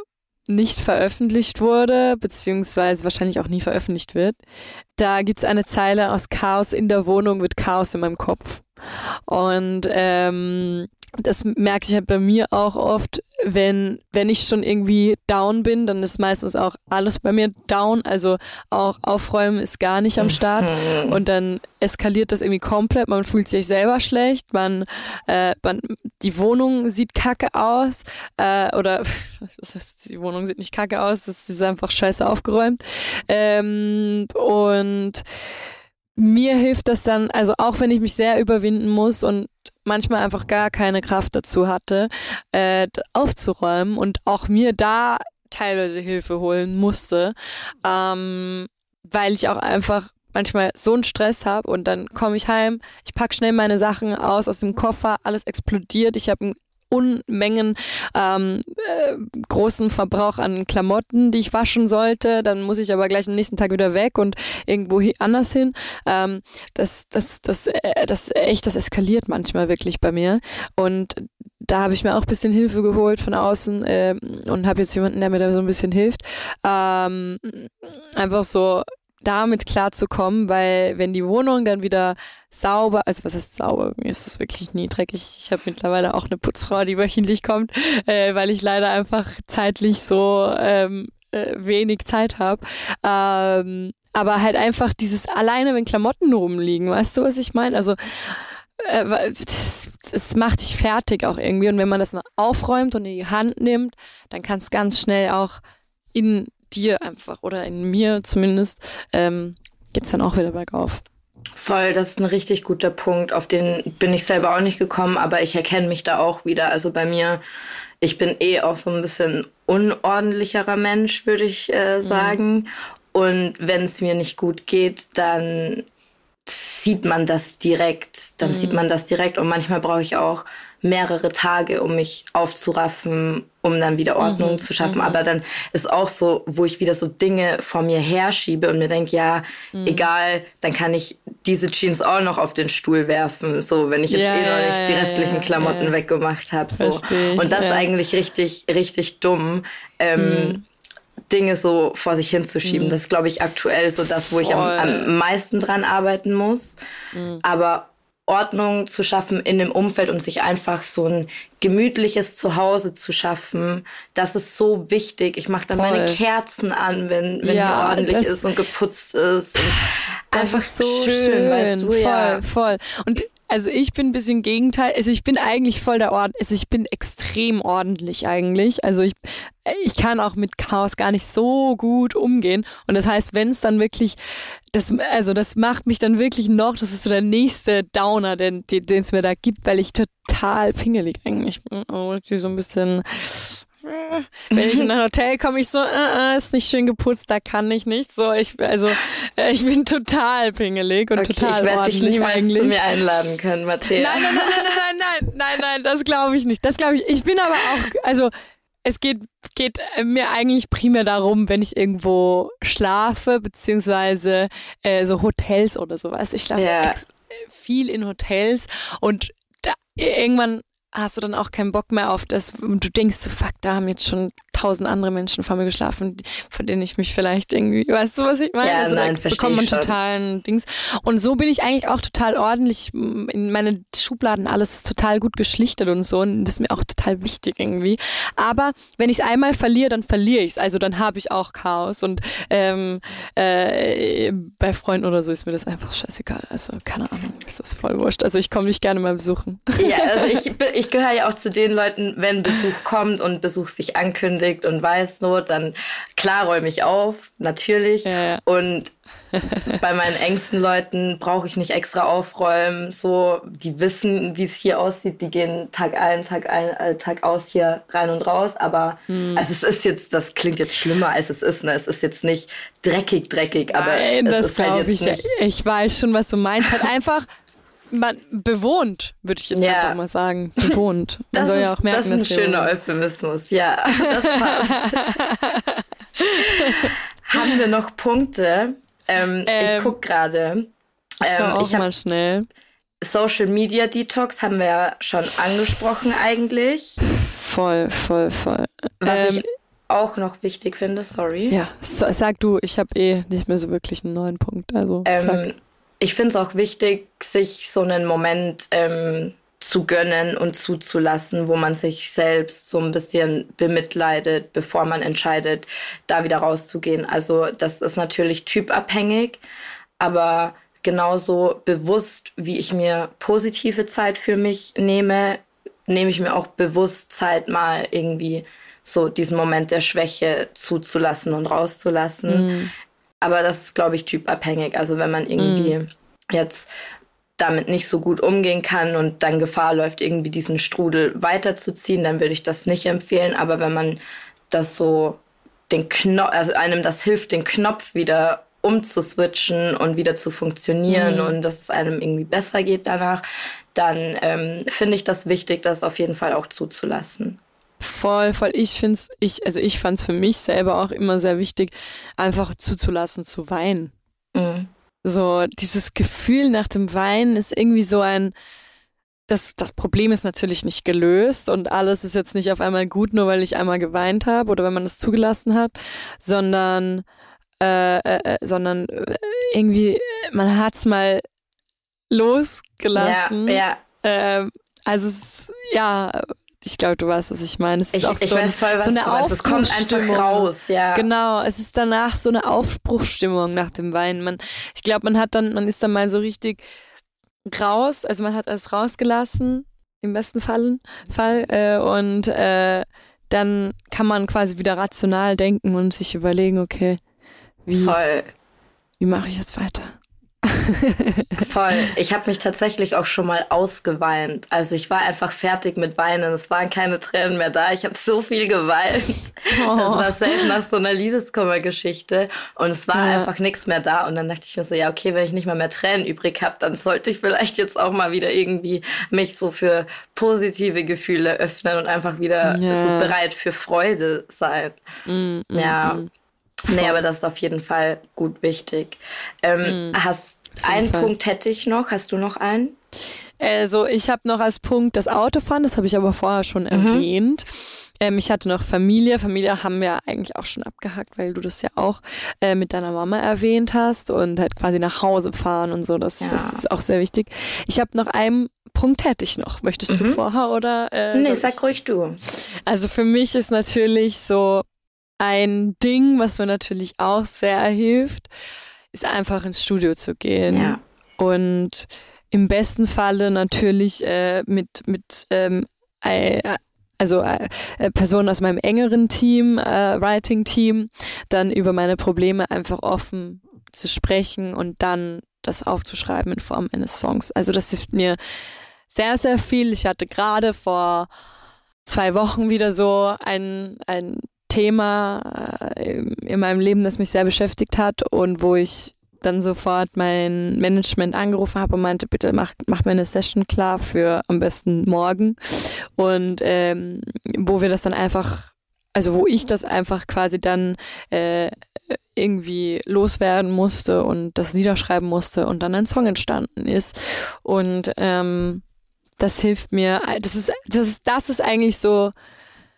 nicht veröffentlicht wurde, beziehungsweise wahrscheinlich auch nie veröffentlicht wird. Da gibt's eine Zeile aus Chaos in der Wohnung mit Chaos in meinem Kopf. Und ähm, das merke ich halt bei mir auch oft, wenn, wenn ich schon irgendwie down bin, dann ist meistens auch alles bei mir down. Also auch aufräumen ist gar nicht am Start. Und dann eskaliert das irgendwie komplett. Man fühlt sich selber schlecht. Man, äh, man die Wohnung sieht kacke aus. Äh, oder die Wohnung sieht nicht kacke aus, das ist einfach scheiße aufgeräumt. Ähm, und mir hilft das dann, also auch wenn ich mich sehr überwinden muss und manchmal einfach gar keine Kraft dazu hatte, äh, aufzuräumen und auch mir da teilweise Hilfe holen musste, ähm, weil ich auch einfach manchmal so einen Stress habe und dann komme ich heim, ich packe schnell meine Sachen aus aus dem Koffer, alles explodiert, ich habe einen Unmengen ähm, äh, großen Verbrauch an Klamotten, die ich waschen sollte. Dann muss ich aber gleich am nächsten Tag wieder weg und irgendwo anders hin. Ähm, das, das, das, äh, das echt, das eskaliert manchmal wirklich bei mir. Und da habe ich mir auch ein bisschen Hilfe geholt von außen äh, und habe jetzt jemanden, der mir da so ein bisschen hilft. Ähm, einfach so damit klarzukommen, weil wenn die Wohnung dann wieder sauber, also was heißt sauber, mir ist es wirklich nie dreckig. Ich habe mittlerweile auch eine Putzfrau, die wöchentlich kommt, äh, weil ich leider einfach zeitlich so ähm, äh, wenig Zeit habe. Ähm, aber halt einfach dieses alleine, wenn Klamotten rumliegen, weißt du, was ich meine? Also äh, das, das macht dich fertig auch irgendwie. Und wenn man das mal aufräumt und in die Hand nimmt, dann kann es ganz schnell auch in dir einfach oder in mir zumindest, ähm, geht es dann auch wieder bergauf. Voll, das ist ein richtig guter Punkt. Auf den bin ich selber auch nicht gekommen, aber ich erkenne mich da auch wieder. Also bei mir, ich bin eh auch so ein bisschen unordentlicherer Mensch, würde ich äh, mhm. sagen. Mhm. Und wenn es mir nicht gut geht, dann sieht man das direkt. Dann mhm. sieht man das direkt. Und manchmal brauche ich auch mehrere Tage, um mich aufzuraffen, um dann wieder Ordnung mhm, zu schaffen. Mhm. Aber dann ist auch so, wo ich wieder so Dinge vor mir herschiebe und mir denke, ja, mhm. egal, dann kann ich diese Jeans auch noch auf den Stuhl werfen, so wenn ich jetzt ja, eh noch nicht die restlichen ja, Klamotten ja. weggemacht habe. So. und das ist eigentlich richtig, richtig dumm. Ähm, mhm. Dinge so vor sich hinzuschieben. Mhm. Das ist, glaube ich, aktuell so das, wo Voll. ich am, am meisten dran arbeiten muss. Mhm. Aber Ordnung zu schaffen in dem Umfeld und sich einfach so ein gemütliches Zuhause zu schaffen, das ist so wichtig. Ich mache dann Voll. meine Kerzen an, wenn, wenn ja, hier ordentlich ist und geputzt ist. Und einfach so schön, schön, weißt du, voll, ja. Voll. Und also ich bin ein bisschen Gegenteil. Also ich bin eigentlich voll der Ord. Also ich bin extrem ordentlich eigentlich. Also ich, ich kann auch mit Chaos gar nicht so gut umgehen. Und das heißt, wenn es dann wirklich, das, also das macht mich dann wirklich noch, das ist so der nächste Downer, den es mir da gibt, weil ich total pingelig eigentlich bin. Oh, so ein bisschen wenn ich in ein Hotel komme, ich so, äh, äh, ist nicht schön geputzt, da kann ich nicht. So, ich, also, äh, ich bin total pingelig und okay, total ich werde dich niemals eigentlich. zu mir einladen können, Matthäa. Nein, nein, nein, nein, nein, nein, nein, nein, das glaube ich nicht. Das glaube ich. Ich bin aber auch, also, es geht, geht mir eigentlich primär darum, wenn ich irgendwo schlafe, beziehungsweise äh, so Hotels oder sowas. Ich schlafe yeah. viel in Hotels und da, irgendwann hast du dann auch keinen Bock mehr auf das und du denkst so, fuck, da haben jetzt schon tausend andere Menschen vor mir geschlafen, von denen ich mich vielleicht irgendwie, weißt du, was ich meine? Ja, also, nein, verstehe bekommt man totalen Dings. Und so bin ich eigentlich auch total ordentlich in meine Schubladen, alles ist total gut geschlichtet und so und das ist mir auch total wichtig irgendwie. Aber wenn ich es einmal verliere, dann verliere ich es. Also dann habe ich auch Chaos und ähm, äh, bei Freunden oder so ist mir das einfach scheißegal. Also keine Ahnung, ist das voll wurscht. Also ich komme dich gerne mal besuchen. Ja, also ich, ich gehöre ja auch zu den Leuten, wenn Besuch kommt und Besuch sich ankündigt, und weiß so, dann klar räume ich auf, natürlich. Ja. Und bei meinen engsten Leuten brauche ich nicht extra aufräumen. So, die wissen, wie es hier aussieht. Die gehen Tag ein, Tag ein, äh, Tag aus hier rein und raus. Aber hm. also es ist jetzt, das klingt jetzt schlimmer, als es ist. Ne? Es ist jetzt nicht dreckig, dreckig. Aber Nein, das ist halt ich. Nicht ich weiß schon, was du meinst. Halt einfach man bewohnt, würde ich jetzt ja. einfach mal sagen. Bewohnt. Man das soll ist, ja auch merken, das ist ein schöner Euphemismus, ja. Das passt. Haben wir noch Punkte? Ähm, ähm, ich gucke gerade. Ähm, auch ich mal schnell. Social Media Detox haben wir ja schon angesprochen eigentlich. Voll, voll, voll. Was ich ähm, auch noch wichtig finde, sorry. Ja, sag du, ich habe eh nicht mehr so wirklich einen neuen Punkt. Also ähm, ich finde es auch wichtig, sich so einen Moment ähm, zu gönnen und zuzulassen, wo man sich selbst so ein bisschen bemitleidet, bevor man entscheidet, da wieder rauszugehen. Also das ist natürlich typabhängig, aber genauso bewusst, wie ich mir positive Zeit für mich nehme, nehme ich mir auch bewusst Zeit mal irgendwie so diesen Moment der Schwäche zuzulassen und rauszulassen. Mhm. Aber das ist, glaube ich, typabhängig. Also wenn man irgendwie mm. jetzt damit nicht so gut umgehen kann und dann Gefahr läuft, irgendwie diesen Strudel weiterzuziehen, dann würde ich das nicht empfehlen. Aber wenn man das so den Knopf, also einem das hilft, den Knopf wieder umzuswitchen und wieder zu funktionieren mhm. und dass es einem irgendwie besser geht danach, dann ähm, finde ich das wichtig, das auf jeden Fall auch zuzulassen. Voll, voll. Ich finde es, ich, also ich fand es für mich selber auch immer sehr wichtig, einfach zuzulassen zu weinen. Mhm. So, dieses Gefühl nach dem Weinen ist irgendwie so ein, das, das Problem ist natürlich nicht gelöst und alles ist jetzt nicht auf einmal gut, nur weil ich einmal geweint habe oder wenn man es zugelassen hat, sondern, äh, äh, äh sondern äh, irgendwie, man hat es mal losgelassen. Ja, ja. Ähm, also es, ja, ich glaube, du weißt, was ich meine. Es ist ich, auch ich so, weiß voll, was so eine du meinst. Es kommt einfach raus, ja. Genau, es ist danach so eine Aufbruchstimmung nach dem Wein. Man, ich glaube, man hat dann, man ist dann mal so richtig raus, also man hat alles rausgelassen, im besten Fall, Fall äh, und äh, dann kann man quasi wieder rational denken und sich überlegen, okay, wie, wie mache ich jetzt weiter? Voll. Ich habe mich tatsächlich auch schon mal ausgeweint. Also ich war einfach fertig mit Weinen. Es waren keine Tränen mehr da. Ich habe so viel geweint. Oh. Das war selbst nach so einer Liebeskummergeschichte. Und es war ja. einfach nichts mehr da. Und dann dachte ich mir so, ja, okay, wenn ich nicht mal mehr Tränen übrig habe, dann sollte ich vielleicht jetzt auch mal wieder irgendwie mich so für positive Gefühle öffnen und einfach wieder ja. so bereit für Freude sein. Mm, mm, ja. Mm. Nee, aber das ist auf jeden Fall gut wichtig. Ähm, mm, hast einen Fall. Punkt hätte ich noch. Hast du noch einen? Also ich habe noch als Punkt das Autofahren, das habe ich aber vorher schon mhm. erwähnt. Ähm, ich hatte noch Familie. Familie haben wir eigentlich auch schon abgehackt, weil du das ja auch äh, mit deiner Mama erwähnt hast und halt quasi nach Hause fahren und so. Das, ja. das ist auch sehr wichtig. Ich habe noch einen Punkt hätte ich noch. Möchtest mhm. du vorher oder? Äh, nee, sag ruhig du. Also für mich ist natürlich so ein Ding, was mir natürlich auch sehr hilft, ist einfach ins Studio zu gehen. Ja. Und im besten Falle natürlich äh, mit, mit ähm, äh, also äh, Personen aus meinem engeren Team, äh, Writing-Team, dann über meine Probleme einfach offen zu sprechen und dann das aufzuschreiben in Form eines Songs. Also das hilft mir sehr, sehr viel. Ich hatte gerade vor zwei Wochen wieder so ein, ein Thema äh, in meinem Leben, das mich sehr beschäftigt hat und wo ich dann sofort mein Management angerufen habe und meinte, bitte mach, mach mir eine Session klar für am besten morgen. Und ähm, wo wir das dann einfach, also wo ich das einfach quasi dann äh, irgendwie loswerden musste und das niederschreiben musste und dann ein Song entstanden ist. Und ähm, das hilft mir. Das ist, das ist, das ist eigentlich so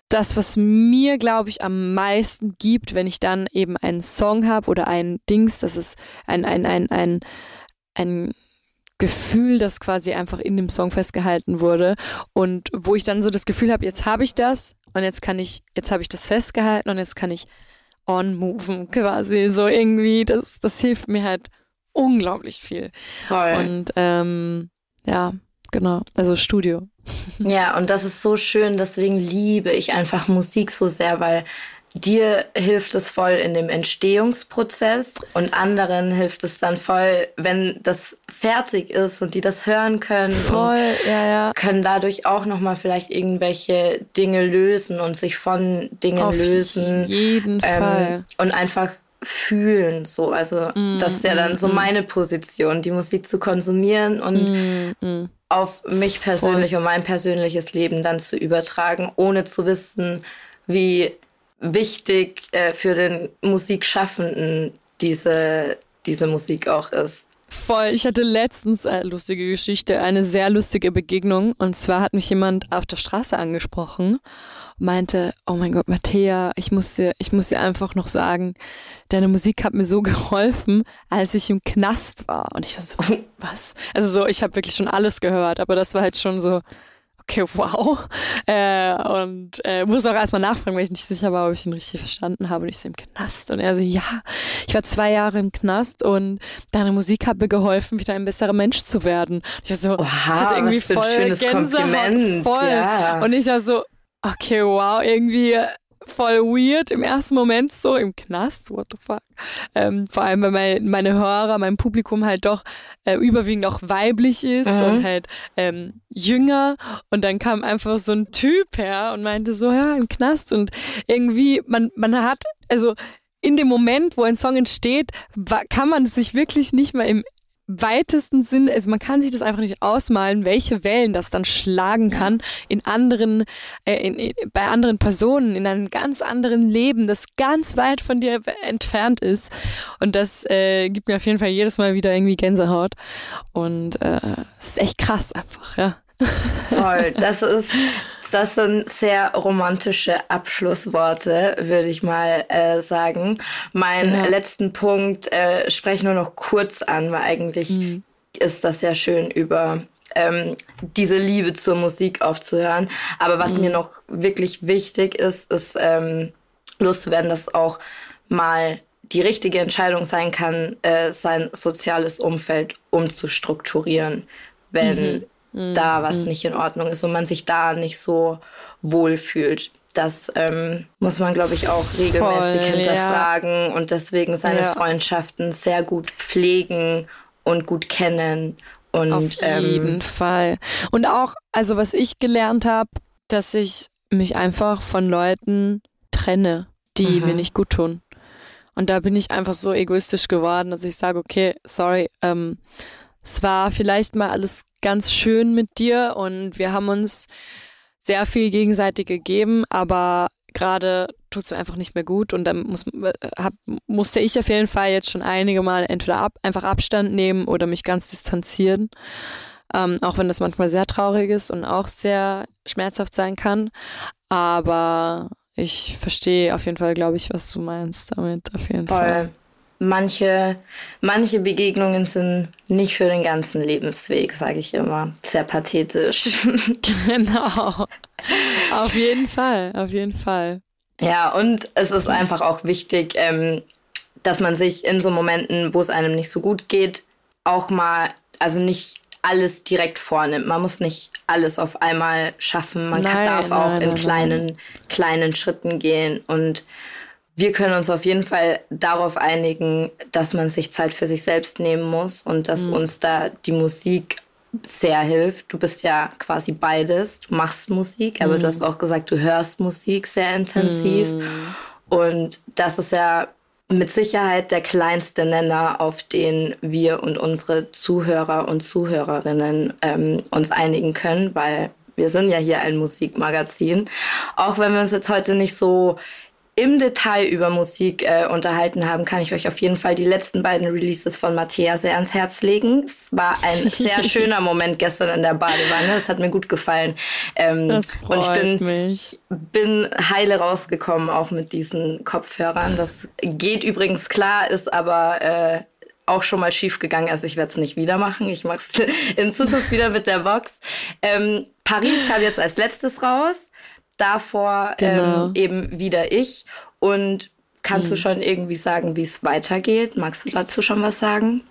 das, was mir, glaube ich, am meisten gibt, wenn ich dann eben einen Song habe oder ein Dings, das ist ein, ein, ein, ein, ein Gefühl, das quasi einfach in dem Song festgehalten wurde und wo ich dann so das Gefühl habe, jetzt habe ich das und jetzt kann ich, jetzt habe ich das festgehalten und jetzt kann ich on-moven quasi so irgendwie. Das, das hilft mir halt unglaublich viel. Voll. Und ähm, ja, genau, also Studio. Ja, und das ist so schön, deswegen liebe ich einfach Musik so sehr, weil dir hilft es voll in dem Entstehungsprozess und anderen hilft es dann voll, wenn das fertig ist und die das hören können voll, ja, ja. können dadurch auch noch mal vielleicht irgendwelche Dinge lösen und sich von Dingen Auf lösen. jeden ähm, Fall. Und einfach fühlen so also mm, das ist ja dann mm, so mm. meine Position die Musik zu konsumieren und mm. Auf mich persönlich Voll. und mein persönliches Leben dann zu übertragen ohne zu wissen wie wichtig äh, für den Musikschaffenden diese, diese Musik auch ist. Voll. Ich hatte letztens eine lustige Geschichte, eine sehr lustige Begegnung. Und zwar hat mich jemand auf der Straße angesprochen meinte, oh mein Gott, Mattea, ich muss dir, ich muss dir einfach noch sagen, deine Musik hat mir so geholfen, als ich im Knast war. Und ich war so, was? Also so, ich habe wirklich schon alles gehört, aber das war halt schon so, okay, wow. Äh, und äh, muss auch erstmal nachfragen, weil ich nicht sicher war, ob ich ihn richtig verstanden habe. Und ich so im Knast. Und er so, ja, ich war zwei Jahre im Knast und deine Musik hat mir geholfen, wieder ein besserer Mensch zu werden. ich war so, wow, ich hatte irgendwie voll Gänsehaut, voll. Ja. Und ich war so, okay, wow, irgendwie voll weird im ersten Moment so im Knast, what the fuck. Ähm, vor allem, weil mein, meine Hörer, mein Publikum halt doch äh, überwiegend auch weiblich ist mhm. und halt ähm, jünger. Und dann kam einfach so ein Typ her und meinte so, ja, im Knast. Und irgendwie, man, man hat, also in dem Moment, wo ein Song entsteht, kann man sich wirklich nicht mal im weitesten Sinn, also man kann sich das einfach nicht ausmalen, welche Wellen das dann schlagen kann in anderen, äh, in, in, bei anderen Personen, in einem ganz anderen Leben, das ganz weit von dir entfernt ist. Und das äh, gibt mir auf jeden Fall jedes Mal wieder irgendwie Gänsehaut. Und äh, es ist echt krass einfach, ja. Voll. Das ist, das sind sehr romantische Abschlussworte, würde ich mal äh, sagen. Mein ja. letzten Punkt äh, spreche ich nur noch kurz an, weil eigentlich mhm. ist das ja schön über ähm, diese Liebe zur Musik aufzuhören. Aber was mhm. mir noch wirklich wichtig ist, ist ähm, loszuwerden, dass auch mal die richtige Entscheidung sein kann, äh, sein soziales Umfeld umzustrukturieren, wenn mhm da was mhm. nicht in Ordnung ist und man sich da nicht so wohl fühlt. Das ähm, muss man, glaube ich, auch regelmäßig Voll, hinterfragen ja. und deswegen seine ja. Freundschaften sehr gut pflegen und gut kennen. Und, Auf ähm, jeden ähm, Fall. Und auch, also was ich gelernt habe, dass ich mich einfach von Leuten trenne, die mhm. mir nicht gut tun. Und da bin ich einfach so egoistisch geworden, dass ich sage, okay, sorry, ähm, es war vielleicht mal alles ganz schön mit dir und wir haben uns sehr viel gegenseitig gegeben, aber gerade tut es mir einfach nicht mehr gut und dann muss, hab, musste ich auf jeden Fall jetzt schon einige Mal entweder ab, einfach Abstand nehmen oder mich ganz distanzieren. Ähm, auch wenn das manchmal sehr traurig ist und auch sehr schmerzhaft sein kann. Aber ich verstehe auf jeden Fall, glaube ich, was du meinst damit. Auf jeden Voll. Fall manche, manche Begegnungen sind nicht für den ganzen Lebensweg, sage ich immer. Sehr pathetisch. genau. Auf jeden Fall, auf jeden Fall. Ja, und es ist einfach auch wichtig, ähm, dass man sich in so Momenten, wo es einem nicht so gut geht, auch mal, also nicht alles direkt vornimmt. Man muss nicht alles auf einmal schaffen. Man nein, kann, darf nein, auch nein, in kleinen, kleinen Schritten gehen und wir können uns auf jeden Fall darauf einigen, dass man sich Zeit für sich selbst nehmen muss und dass mhm. uns da die Musik sehr hilft. Du bist ja quasi beides. Du machst Musik, aber mhm. du hast auch gesagt, du hörst Musik sehr intensiv. Mhm. Und das ist ja mit Sicherheit der kleinste Nenner, auf den wir und unsere Zuhörer und Zuhörerinnen ähm, uns einigen können, weil wir sind ja hier ein Musikmagazin. Auch wenn wir uns jetzt heute nicht so im Detail über Musik äh, unterhalten haben, kann ich euch auf jeden Fall die letzten beiden Releases von Mattea sehr ans Herz legen. Es war ein sehr schöner Moment gestern in der Badewanne. Es hat mir gut gefallen. Ähm, das freut und ich bin, mich. bin heile rausgekommen, auch mit diesen Kopfhörern. Das geht übrigens klar, ist aber äh, auch schon mal schief gegangen. Also ich werde es nicht wieder machen. Ich mache es in Zukunft wieder mit der Box. Ähm, Paris kam jetzt als letztes raus davor genau. ähm, eben wieder ich. Und kannst mhm. du schon irgendwie sagen, wie es weitergeht? Magst du dazu schon was sagen?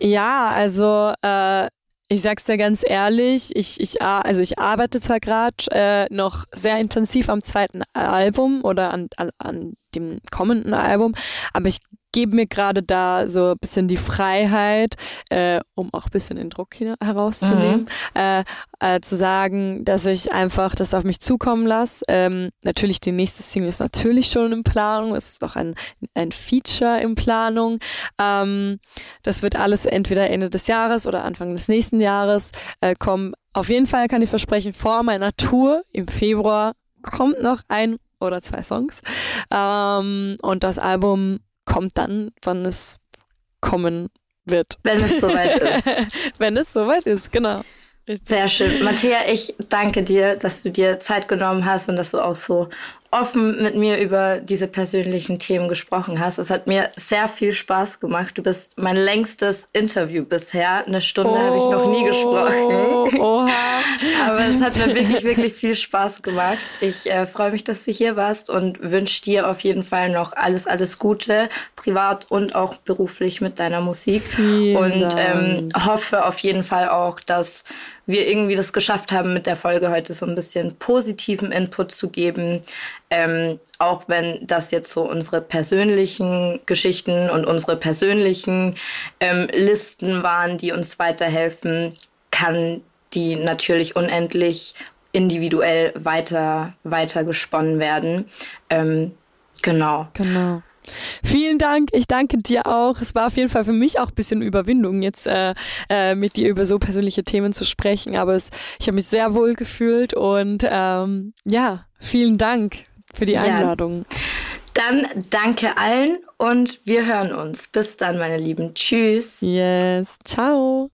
Ja, also äh, ich sag's dir ganz ehrlich, ich, ich, also ich arbeite zwar gerade äh, noch sehr intensiv am zweiten Album oder an, an, an dem kommenden Album, aber ich gebe mir gerade da so ein bisschen die Freiheit, äh, um auch ein bisschen den Druck herauszunehmen, mhm. äh, äh, zu sagen, dass ich einfach das auf mich zukommen lasse. Ähm, natürlich, die nächste Single ist natürlich schon in Planung, es ist auch ein, ein Feature in Planung. Ähm, das wird alles entweder Ende des Jahres oder Anfang des nächsten Jahres äh, kommen. Auf jeden Fall kann ich versprechen, vor meiner Tour im Februar kommt noch ein oder zwei Songs. Ähm, und das Album kommt dann, wann es kommen wird. Wenn es soweit ist. Wenn es soweit ist, genau. Sehr schön. Matthäa, ich danke dir, dass du dir Zeit genommen hast und dass du auch so offen mit mir über diese persönlichen Themen gesprochen hast. Es hat mir sehr viel Spaß gemacht. Du bist mein längstes Interview bisher. Eine Stunde oh, habe ich noch nie gesprochen. Oha. Aber es hat mir wirklich, wirklich viel Spaß gemacht. Ich äh, freue mich, dass du hier warst und wünsche dir auf jeden Fall noch alles, alles Gute, privat und auch beruflich mit deiner Musik. Vielen und ähm, hoffe auf jeden Fall auch, dass wir irgendwie das geschafft haben, mit der Folge heute so ein bisschen positiven Input zu geben. Ähm, auch wenn das jetzt so unsere persönlichen Geschichten und unsere persönlichen ähm, Listen waren, die uns weiterhelfen, kann die natürlich unendlich individuell weiter, weiter gesponnen werden. Ähm, genau. Genau. Vielen Dank. Ich danke dir auch. Es war auf jeden Fall für mich auch ein bisschen Überwindung, jetzt äh, äh, mit dir über so persönliche Themen zu sprechen. Aber es, ich habe mich sehr wohl gefühlt und ähm, ja, vielen Dank für die Einladung. Ja. Dann danke allen und wir hören uns. Bis dann, meine Lieben. Tschüss. Yes. Ciao.